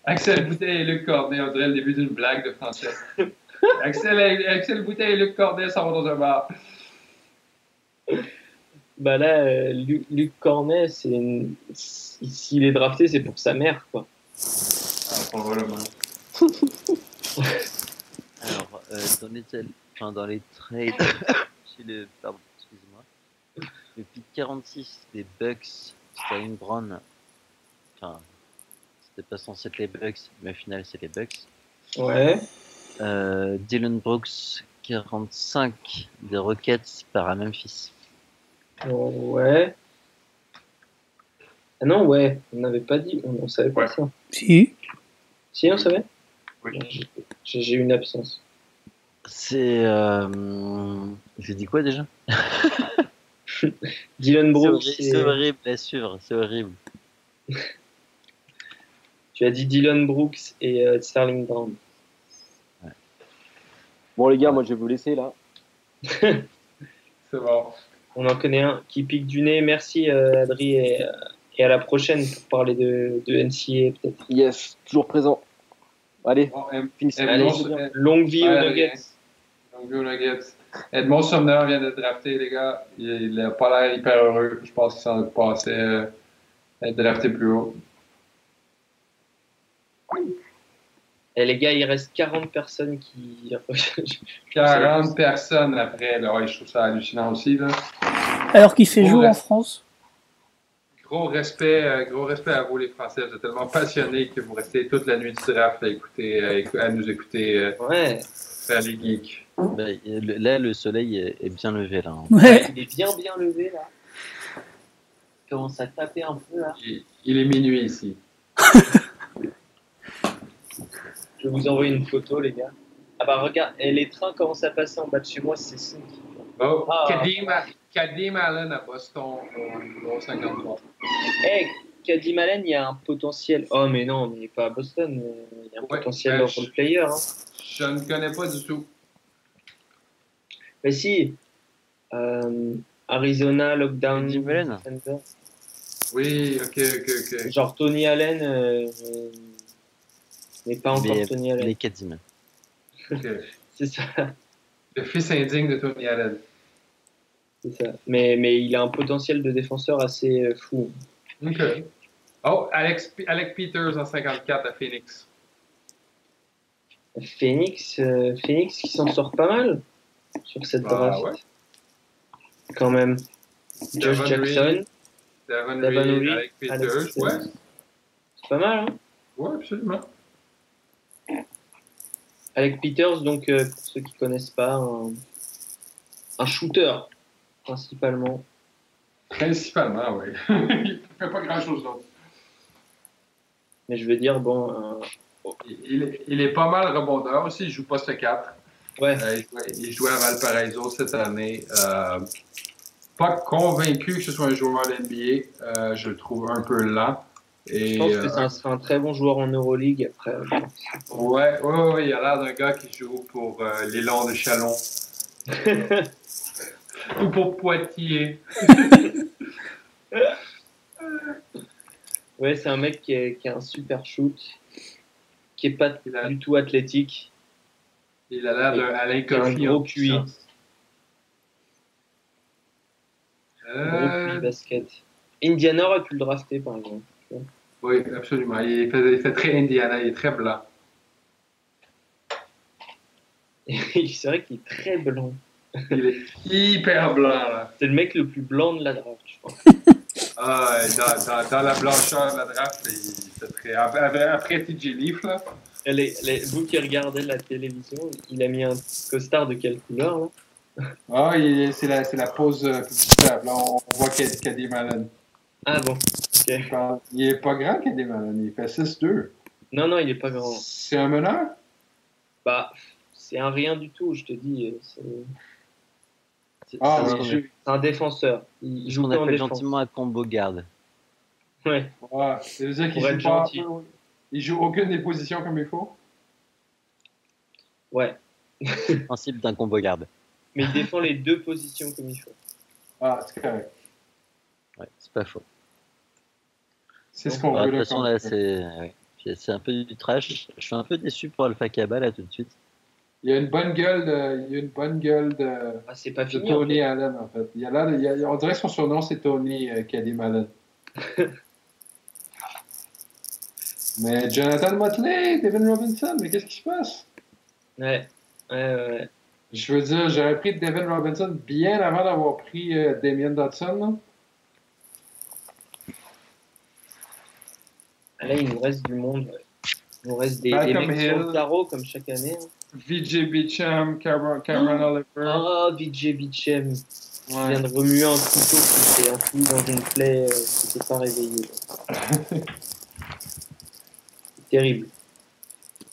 Axel Bouteille et Luc Cornet, on dirait le début d'une blague de français. Axel, Axel Bouteille et Luc Cornet s'en vont dans un bar. Bah là, euh, Luc, Cornet, c'est s'il est drafté, c'est pour sa mère, quoi. Ah, probablement. Alors, euh, dans, les, enfin, dans les trades, chez le, pardon, excusez-moi, le pick 46 des Bucks, Sterling Brown, enfin, c'était pas censé être les Bucks, mais au final, c'est les Bucks. Ouais. Euh, Dylan Brooks, 45 des Rockets par à Memphis. Ouais. Ah non, ouais, on n'avait pas dit, on, ne savait pas ça. Si. Si, on savait? Oui. J'ai une absence. C'est. Euh... J'ai dit quoi déjà? Dylan Brooks. C'est horrible à suivre, c'est horrible. tu as dit Dylan Brooks et euh, Sterling Brown. Bon, les gars, moi je vais vous laisser là. c'est bon. On en connaît un qui pique du nez. Merci euh, Adri et, euh, et, à la prochaine pour parler de, de NCA peut-être. Yes, toujours présent. Allez, longue vie aux Nuggets. Longue vie aux Nuggets. Edmond Sumner vient d'être drafté, les gars. Il n'a pas l'air hyper heureux. Je pense qu'il s'en est passé euh, être drafté plus haut. Et les gars, il reste 40 personnes qui. 40 personnes après, là. je trouve ça hallucinant aussi. Là. Alors qu'il fait jour en France Gros respect, euh, gros respect à vous, les Français. Vous êtes tellement passionnés que vous restez toute la nuit du draft à, écouter, à nous écouter euh, ouais. faire les geeks. Ben, là, le soleil est bien levé. Là. Hein. Ouais. Il est bien, bien levé, là. Il commence à taper un peu, là. il est minuit ici. Je vais vous envoyer une photo, les gars. Ah bah regarde, et les trains commencent à passer en bas de chez moi, c'est ça. Oh, ah. Kadim, Allen à Boston, au 53. Hey, Kadim Allen, il y a un potentiel. Oh, mais non, mais pas à Boston. Il y a un potentiel euh, role player. Hein. Je ne connais pas du tout. Mais si. Euh, Arizona, Lockdown. Kadim Allen Oui, ok, ok, ok. Genre Tony Allen. Euh, mais pas encore Tony Allen. Les Kadim. c'est ça. Le fils indigne de Tony Allen. C'est ça. Mais, mais il a un potentiel de défenseur assez euh, fou. Ok. Oh, Alex, Alec Peters en 54 à Phoenix. Phoenix, euh, Phoenix qui s'en sort pas mal sur cette bah, draft. Ouais. Quand même. Josh Jackson. Davon Reed, Alec Peters, ouais. C'est pas mal, hein? Ouais, absolument. Avec Peters, donc, euh, pour ceux qui ne connaissent pas, un, shooter, principalement. Principalement, oui. il ne fait pas grand-chose d'autre. Mais je veux dire, bon. il, est, il, est, pas mal rebondeur aussi, il joue poste 4. Ouais. il, jouait, à Valparaiso cette année. pas convaincu que ce soit un joueur de NBA. je le trouve un peu lent. Et, je pense que c'est un, un, très bon joueur en Euroleague après. Ouais, ouais, ouais, il a l'air d'un gars qui joue pour l'élan de Chalon. Ou pour Poitiers. ouais, c'est un mec qui, a un super shoot, qui est pas du tout athlétique. Il a l'air d'un Alain Un gros QI. Euh... Gros basket. Indiana aurait pu le drafter par exemple. Oui, absolument. Il fait, il fait très Indiana, il est très blanc. c'est vrai qu'il est très blanc. Il est hyper blanc, là. C'est le mec le plus blanc de la draft, je pense. ah, dans, dans, dans, la blancheur de la draft, il très... Après, après TJ Leaf, là. Les, les, vous qui regardez la télévision, il a mis un costard de quelle couleur, là? Ah, c'est la, la pose euh, publicitaire. Là, on, voit qu'il y a des malades. Ah bon, ok. Il est pas grand, des malades. Il fait 6-2. Non, non, il est pas grand. C'est un meneur? Bah, c'est un rien du tout, je te dis. C'est... Ah, c'est un défenseur. Il joue on appelle gentiment un combo garde. Ouais. ouais. C'est dire qu'il joue pas. Il joue aucune des positions comme il faut? Ouais. Le principe d'un combo garde. Mais il défend les deux positions comme il faut. Ah, c'est correct. Ouais, c'est pas faux. C'est ce qu'on veut. De toute façon, là, c'est un peu du trash. Je suis un peu déçu pour Alpha Kaba là tout de suite. Il y a une bonne gueule de, il y a une bonne gueule de, ah, c'est pas fini, Tony Allen, en fait. Il y a là, il y a, on dirait que son surnom, c'est Tony euh, qui a des malades. mais Jonathan Motley, Devin Robinson, mais qu'est-ce qui se passe? Ouais, ouais, ouais. Je veux dire, j'aurais pris Devin Robinson bien avant d'avoir pris euh, Damien Dodson. Là. Ah, il nous reste du monde. Il nous reste des, des mecs sur le tarot comme chaque année. Hein. VJ Beecham, Cameron, Cameron oh. Oliver. Ah, oh, VJ Beecham. Il vient de remuer un couteau qui s'est enfoui dans une plaie euh, qui s'est pas réveillée. terrible.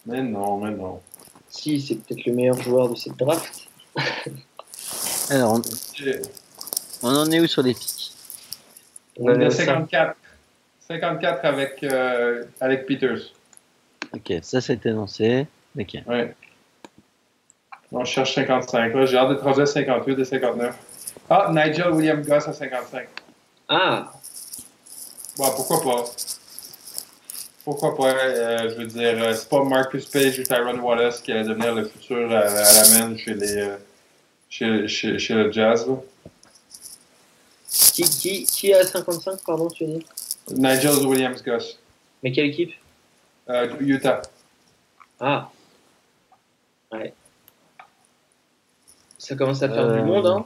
Mais non, mais non. Si, c'est peut-être le meilleur joueur de cette draft. Alors, on... on... en est où sur les pics On, est à 54. 54 avec, euh, avec Peters. Ok, ça c'est énoncé. Ok. Ouais. On cherche 55. Là, j'ai hâte rendu à 58 et 59. Ah, Nigel William Goss à 55. Ah! Bon, pourquoi pas? Pourquoi pas? Euh, je veux dire, euh, c'est pas Marcus Page ou Tyron Wallace qui allait devenir le futur à, à la main chez, les, euh, chez, chez, chez, le Jazz. Là. Qui, qui, qui a 55, pardon, tu dis? Nigel Williams Goss. Mais quelle équipe? Euh, Utah. Ah. Ouais. Ça commence à faire du euh, monde, hein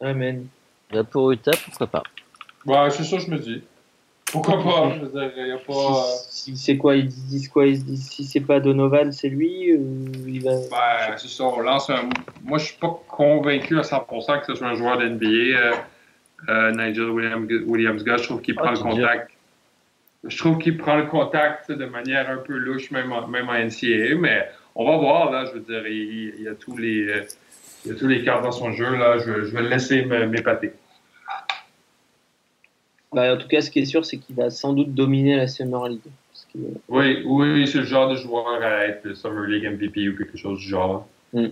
Amen. Bah, pour Utah, pourquoi pas? Bah, c'est ça, je me dis. Pourquoi pas Je veux dire, y a pas... Si, c'est quoi Ils disent quoi Ils disent si c'est pas Donovan, c'est lui ou il va... Bah, c'est ça, on lance un... Moi, je suis pas convaincu à 100% que ce soit un joueur d'NBA. Euh, euh, Nigel Williams, Williams je trouve qu'il ah, prend le contact. Je trouve qu'il prend le contact de manière un peu louche, même en, même en NCAA, mais on va voir, là, je veux dire, il, il y a tous les il a tous les cartes dans son jeu. Là, je, vais le laisser m'épater. Bah, en tout cas, ce qui est sûr, c'est qu'il va sans doute dominer la Summer League. Oui, oui, c'est le genre de joueur à être le Summer League MVP ou quelque chose du genre. Mm.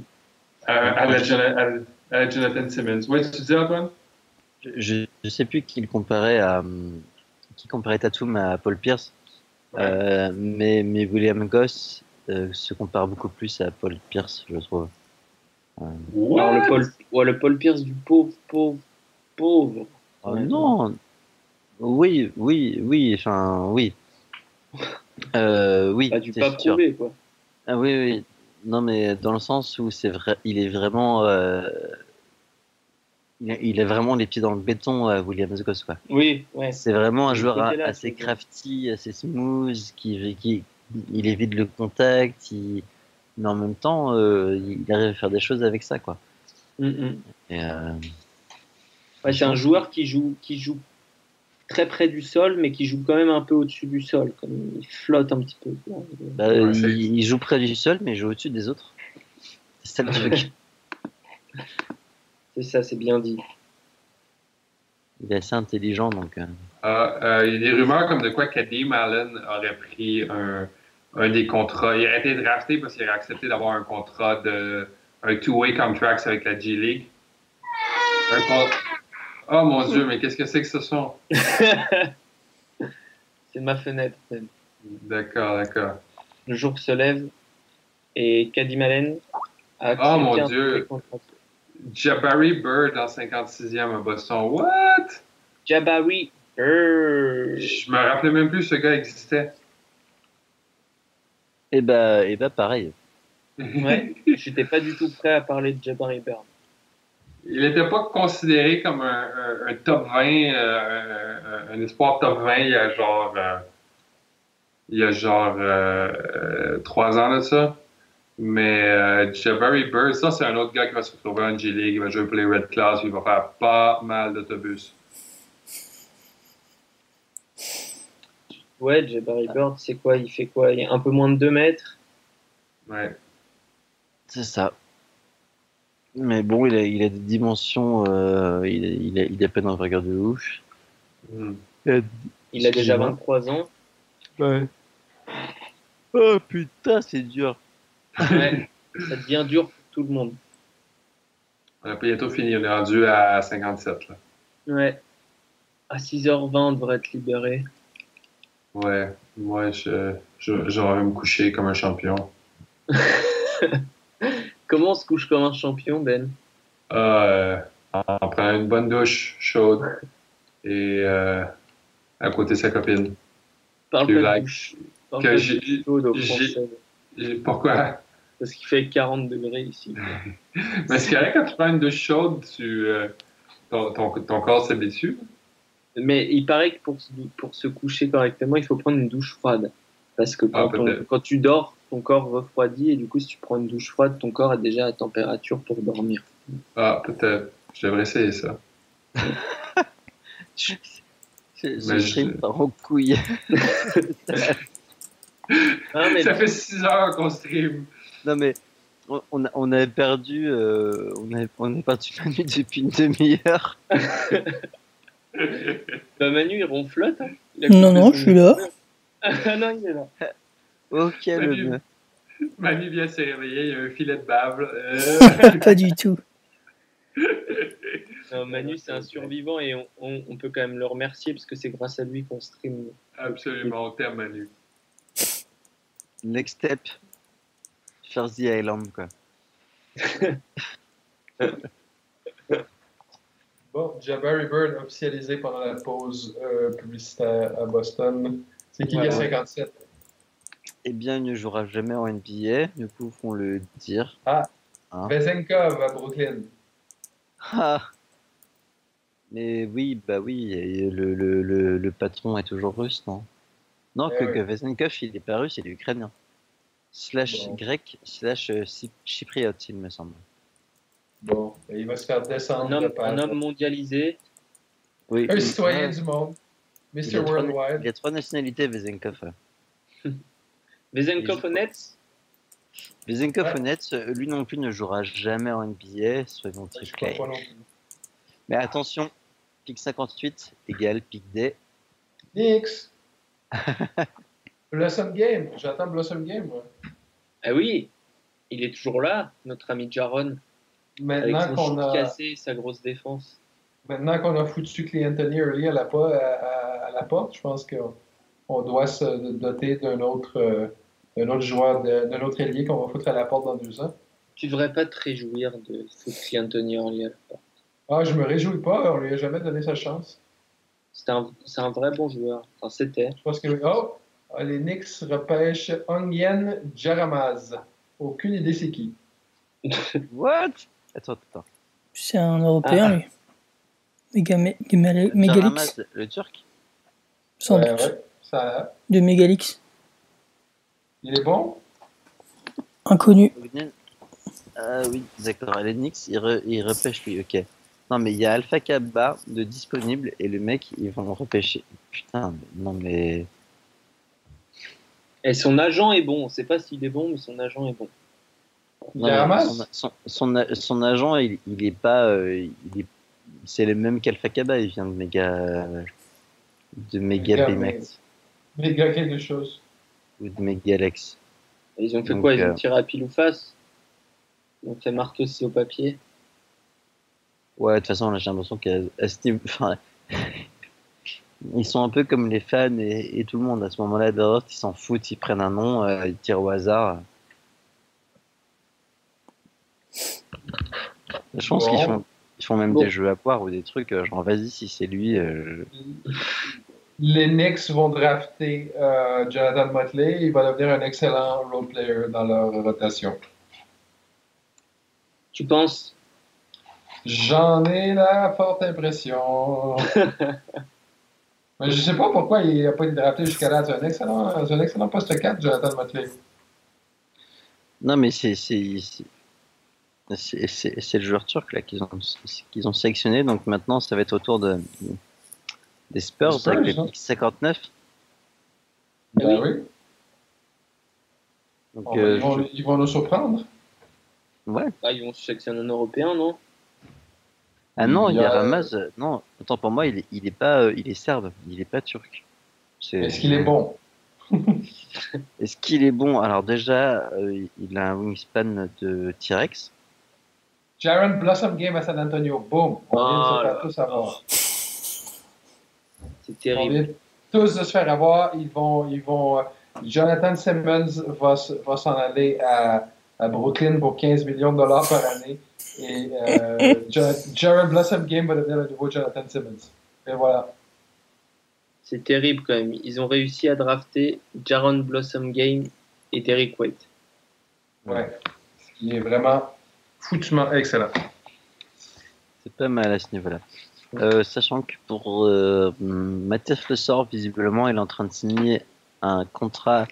à, la, Jonathan Simmons. Oui, tu dis, Antoine? Je ne sais plus qui le comparait à qui comparait Tatum à Paul Pierce, euh, mais, mais William Goss euh, se compare beaucoup plus à Paul Pierce, je trouve. Alors, le Paul, le Paul Pierce du pauvre, pauvre, pauvre. Oh, non. Oui, oui, oui, enfin, oui. Euh, oui. Bah, du pas prouvé, quoi. Ah oui, oui. Non, mais dans le sens où c'est vrai, il est vraiment, euh, il a vraiment les pieds dans le béton, euh, Williams Goss, quoi. Oui, ouais. C'est vraiment un joueur assez crafty, assez smooth, qui, qui, il évite le contact, il, mais en même temps, euh, il arrive à faire des choses avec ça, quoi. Mm, mm. Euh, c'est un joueur qui joue, qui joue très près du sol, mais qui joue quand même un peu au-dessus du sol. Comme il flotte un petit peu. Bah, il, joue près du sol, mais il joue au-dessus des autres. C'est ça le truc. C'est ça, c'est bien dit. Il est assez intelligent, donc. Euh. Ah, euh, il y a des rumeurs comme de quoi Kadim Allen aurait pris un, un, des contrats. Il a été drafté parce qu'il a accepté d'avoir un contrat de un two-way contract avec la G League. Oh mon Dieu, mais qu'est-ce que c'est que ce son? c'est ma fenêtre. D'accord, d'accord. Le jour se lève et Kadim Allen a Oh mon Dieu! Jabari Bird en 56e à Boston. What? Jabari Bird. Je me rappelais même plus que ce gars existait. Et eh bah, et bah pareil. Ouais, j'étais pas du tout prêt à parler de Jabari Bird. Il n'était pas considéré comme un, un, top 20, euh, un, espoir top 20 il y a genre, euh, il y a genre euh, trois ans de ça. Mais euh, Jabari Bird, ça, c'est un autre gars qui va se retrouver en G-League, il va jouer pour les Red Claws, il va faire pas mal d'autobus. Ouais, Jabari Bird, c'est quoi? Il fait quoi? Il est un peu moins de 2 mètres? Ouais. C'est ça. Mais bon, il a, il a des dimensions, euh, il, a, il, a, il a d'envergure de ouf. Hmm. Il a déjà 23 ans. Ouais. Oh putain, c'est dur. Ouais, ça devient dur pour tout le monde. On a bientôt fini, on est rendu à 57. Là. Ouais. À 6h20, on devrait être libéré. Ouais, moi, je, je, j'aurais me coucher comme un champion. Comment on se couche comme un champion, Ben? Euh, En prenant une bonne douche chaude et euh, à côté de sa copine. Parle que like, que j'ai, pourquoi? Parce qu'il fait 40 degrés ici. Mais c'est vrai quand tu prends une douche chaude, tu, euh, ton, ton, ton, corps s'habitue. Mais il paraît que pour, pour se coucher correctement, il faut prendre une douche froide. Parce que quand, ah, quand tu dors, ton corps refroidit et du coup, si tu prends une douche froide, ton corps est déjà à température pour dormir. Ah, peut-être. Je devrais essayer ça. je, je, je, en couille. Ça fait 6 heures qu'on stream. Non, mais on, a, on avait perdu. Euh, on, avait, on est parti Manu depuis une demi-heure. bah, Manu, il ronflote. Hein. non, non, je suis là. ah non, il est là. Ok, Manu, le Manu vient se réveiller, il y a un filet de bave. Pas du tout. Non, Manu, c'est un survivant et on, on, on, peut quand même le remercier parce que c'est grâce à lui qu'on stream. Absolument, on t'aime, Manu. Next step, The Island, quoi. bon, Jabari Bird officialisé pendant la pause euh, publicitaire à Boston. C'est qui qui a 57 Eh bien, il ne jouera jamais en NBA, coup, font le dire. Ah, hein? Vezenkov à Brooklyn. Ah Mais oui, bah oui, le, le, le, le patron est toujours russe, non? Non, eh que, Vezenkov, il est pas russe, il est ukrainien. Slash grec, slash euh, chypriote, il me semble. Bon, il va se faire descendre. Un homme, un homme mondialisé. Oui. Un citoyen du monde. Mr. Worldwide. il y a trois nationalités, Vezenkov. Vezenkov au Nets Vezenkov au Nets, euh, lui non plus ne jouera jamais en NBA, soyons très clairs. Mais attention, pick 58 égale pick D. Nix Blossom Game, j'attends Blossom Game. Ah oui, il est toujours là, notre ami Jaron. Maintenant qu'on a cassé sa grosse défense. Maintenant qu'on a foutu Clay Anthony Early à la, à, la porte, je pense qu'on doit se doter d'un autre, euh, autre joueur, d'un autre ailier qu'on va foutre à la porte dans deux ans. Tu devrais pas te réjouir de foutre Anthony Early à la porte. Ah, je me réjouis pas, on lui a jamais donné sa chance. C'est un, un, vrai bon joueur. Enfin, c'était. Je pense que Oh! Les Knicks repêchent Ongyen Jaramaz. Aucune idée c'est qui. What? Attends, attends. C'est un Européen, lui. Mégalix. le Turc? Sans ouais, doute. Ouais, ça... De Mégalix. Il est bon? Inconnu. Ah oui, d'accord. Les Knicks, ils, re, ils repêchent lui, ok. Non, mais il y a Alpha Kappa de disponible et le mec, ils vont le repêcher. Putain, non, mais. Et son agent est bon. On sait pas s'il est bon, mais son agent est bon. son, son, son, agent, il, il est pas. Euh, il est, c'est le même qu'Alpha Kaba, il vient de Mega. De Mega Baymax. Mega quelque chose. Ou de Megalex. Ils ont fait quoi? Ils ont euh, tiré à pile ou face? Ils ont fait marque aussi au papier Ouais, de toute façon, j'ai l'impression qu'à enfin, ils sont un peu comme les fans et, tout le monde. À ce moment-là, ils s'en foutent, ils prennent un nom, euh, ils tirent au hasard. Je pense qu'ils font, ils font même des jeux à poire ou des trucs, euh, genre vas-y, si c'est lui. Euh, les Knicks vont drafter Jonathan Motley, il va devenir un excellent role player dans leur rotation. Tu penses J'en ai la forte impression. Mais je sais pas pourquoi il n'a pas été drafté jusqu'à là. C'est un excellent, un excellent poste 4, Jonathan Motley. Non, mais c'est c'est le joueur turc là qu'ils ont, qu'ils ont sélectionné. Donc maintenant, ça va être autour de, des Spurs, avec les 59. Ben oui. Donc, oh, euh, ils, vont, ils, vont, nous surprendre. Ouais. Ah, ils vont sélectionner un Européen, non? Ah non, il y a Ramaz. Non, attends, pour moi, il est, il est pas, euh, il est serbe, il est pas turc. Est-ce qu'il est bon? Est-ce qu'il est bon? Alors déjà, euh, il a un wingspan de T-Rex. Jaron Blossom Game à San Antonio, boom. On vient de se faire tous avoir. C'est terrible. On vient tous de se faire avoir. Ils vont, ils vont. Euh, Jonathan Simmons va, va s'en aller à, à Brooklyn pour 15 millions de dollars par année. Et euh, Jared Blossom Game va devenir le nouveau Jonathan Simmons. Et voilà. C'est terrible quand même. Ils ont réussi à drafter Jaron Blossom Game et Derek White. Ouais. Ce qui est vraiment foutument excellent. C'est pas mal à ce niveau-là. Euh, sachant que pour euh, Mathias Le Sort, visiblement, il est en train de signer un contrat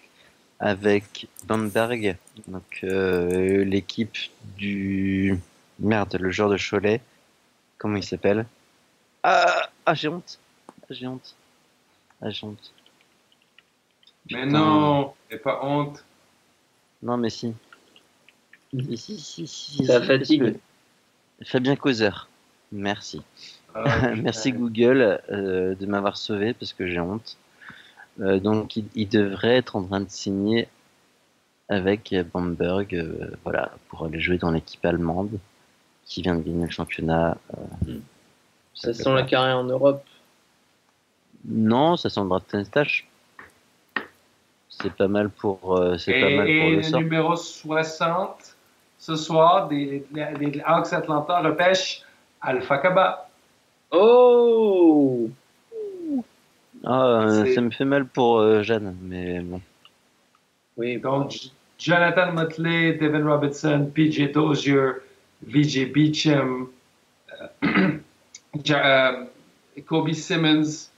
avec Bamberg, donc euh, l'équipe du Merde, le joueur de Cholet. Comment il s'appelle? Ah, ah, j'ai honte. Ah, j'ai honte. Ah, j'ai honte. Mais non, et pas honte. Non, mais si. Si, si, si, Ça fatigue. Fabien Causeur. Merci. Ah, Merci Google euh, de m'avoir sauvé parce que j'ai honte. Euh, donc, il, devrait être en train de signer avec Bamberg euh, voilà, pour aller jouer dans l'équipe allemande qui vient de gagner le championnat. Euh, ça, sent la carrière en Europe Non, ça sent le. C'est pas mal pour, euh, c'est pas mal pour le, numéro 60 ce soir des, des, Hawks Atlanta repêche Alpha Kaba. Oh ah, ça me fait mal pour euh, Jeanne, mais bon. Oui, donc Jonathan Motley, Devin Robertson, PJ Dozier, VJ Beecham, euh, euh, Kobe Simmons.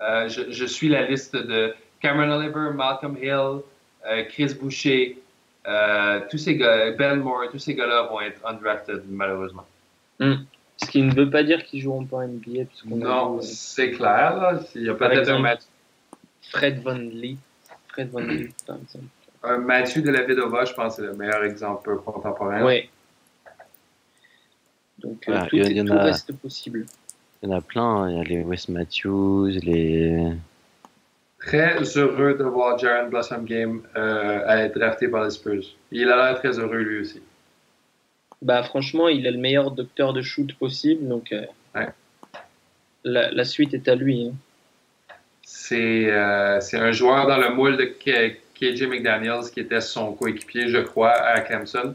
Euh, je, suis la liste de Cameron Oliver, Malcolm Hill, Chris Boucher. tous ces gars, Ben Moore, tous ces gars-là vont être undrafted, malheureusement. Hmm. Ce qui ne veut pas dire qu'ils joueront pas en NBA. Non, c'est clair. Là. Il y a peut-être un match. Fred Von Lee. Fred Von Lee, par exemple. Un Mathieu de la Vedova, je pense, c'est le meilleur exemple contemporain. Oui, donc euh, tout, y, reste possible. Il y en a plein, hein. il y a les Wes Matthews, les. Très heureux de voir Jaron Blossom Game euh, être drafté par les Spurs. Il a l'air très heureux lui aussi. Bah franchement, il est le meilleur docteur de shoot possible, donc euh, ouais. la, la, suite est à lui. Hein. C'est un joueur dans le moule de KJ McDaniels qui était son coéquipier, je crois, à Clemson.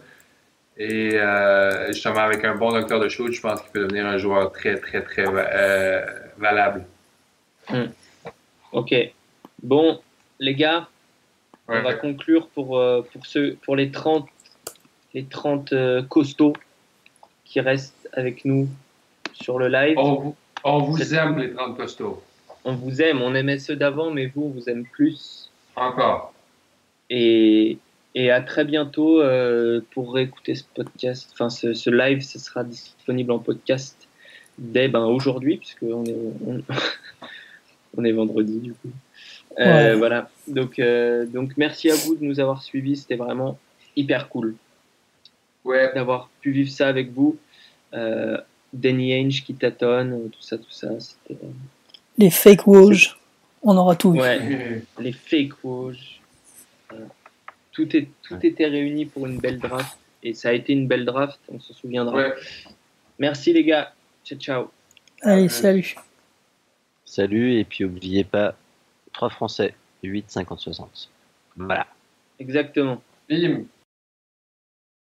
Et euh, justement, avec un bon docteur de shoot, je pense qu'il peut devenir un joueur très, très, très euh, valable. Hmm. Ok. Bon, les gars, on va conclure pour, euh, pour, ceux, pour les 30, les 30 costauds qui restent avec nous sur le live. On vous, aime, les 30 costauds. On vous aime, on aimait ceux d'avant, mais vous, on vous aime plus. Encore. Et, et à très bientôt euh, pour réécouter ce podcast. Enfin, ce, live, ce sera disponible en podcast dès ben, aujourd'hui, puisque on est, on, est vendredi du coup. Euh, voilà. Donc, euh, donc merci à vous de nous avoir suivis. C'était vraiment hyper cool. D'avoir pu vivre ça avec vous. Euh, Danny Ainge qui tâtonne, tout ça, tout ça. Les fake Woj, on aura tout vu. les fake Woj. Tout, est, tout était réuni pour une belle draft. Et ça a été une belle draft, on se souviendra. Merci les gars. Ciao, ciao. Allez, salut. Salut, et puis n'oubliez pas, 3 Français, 8, 50, 60. Voilà. Exactement. Bim.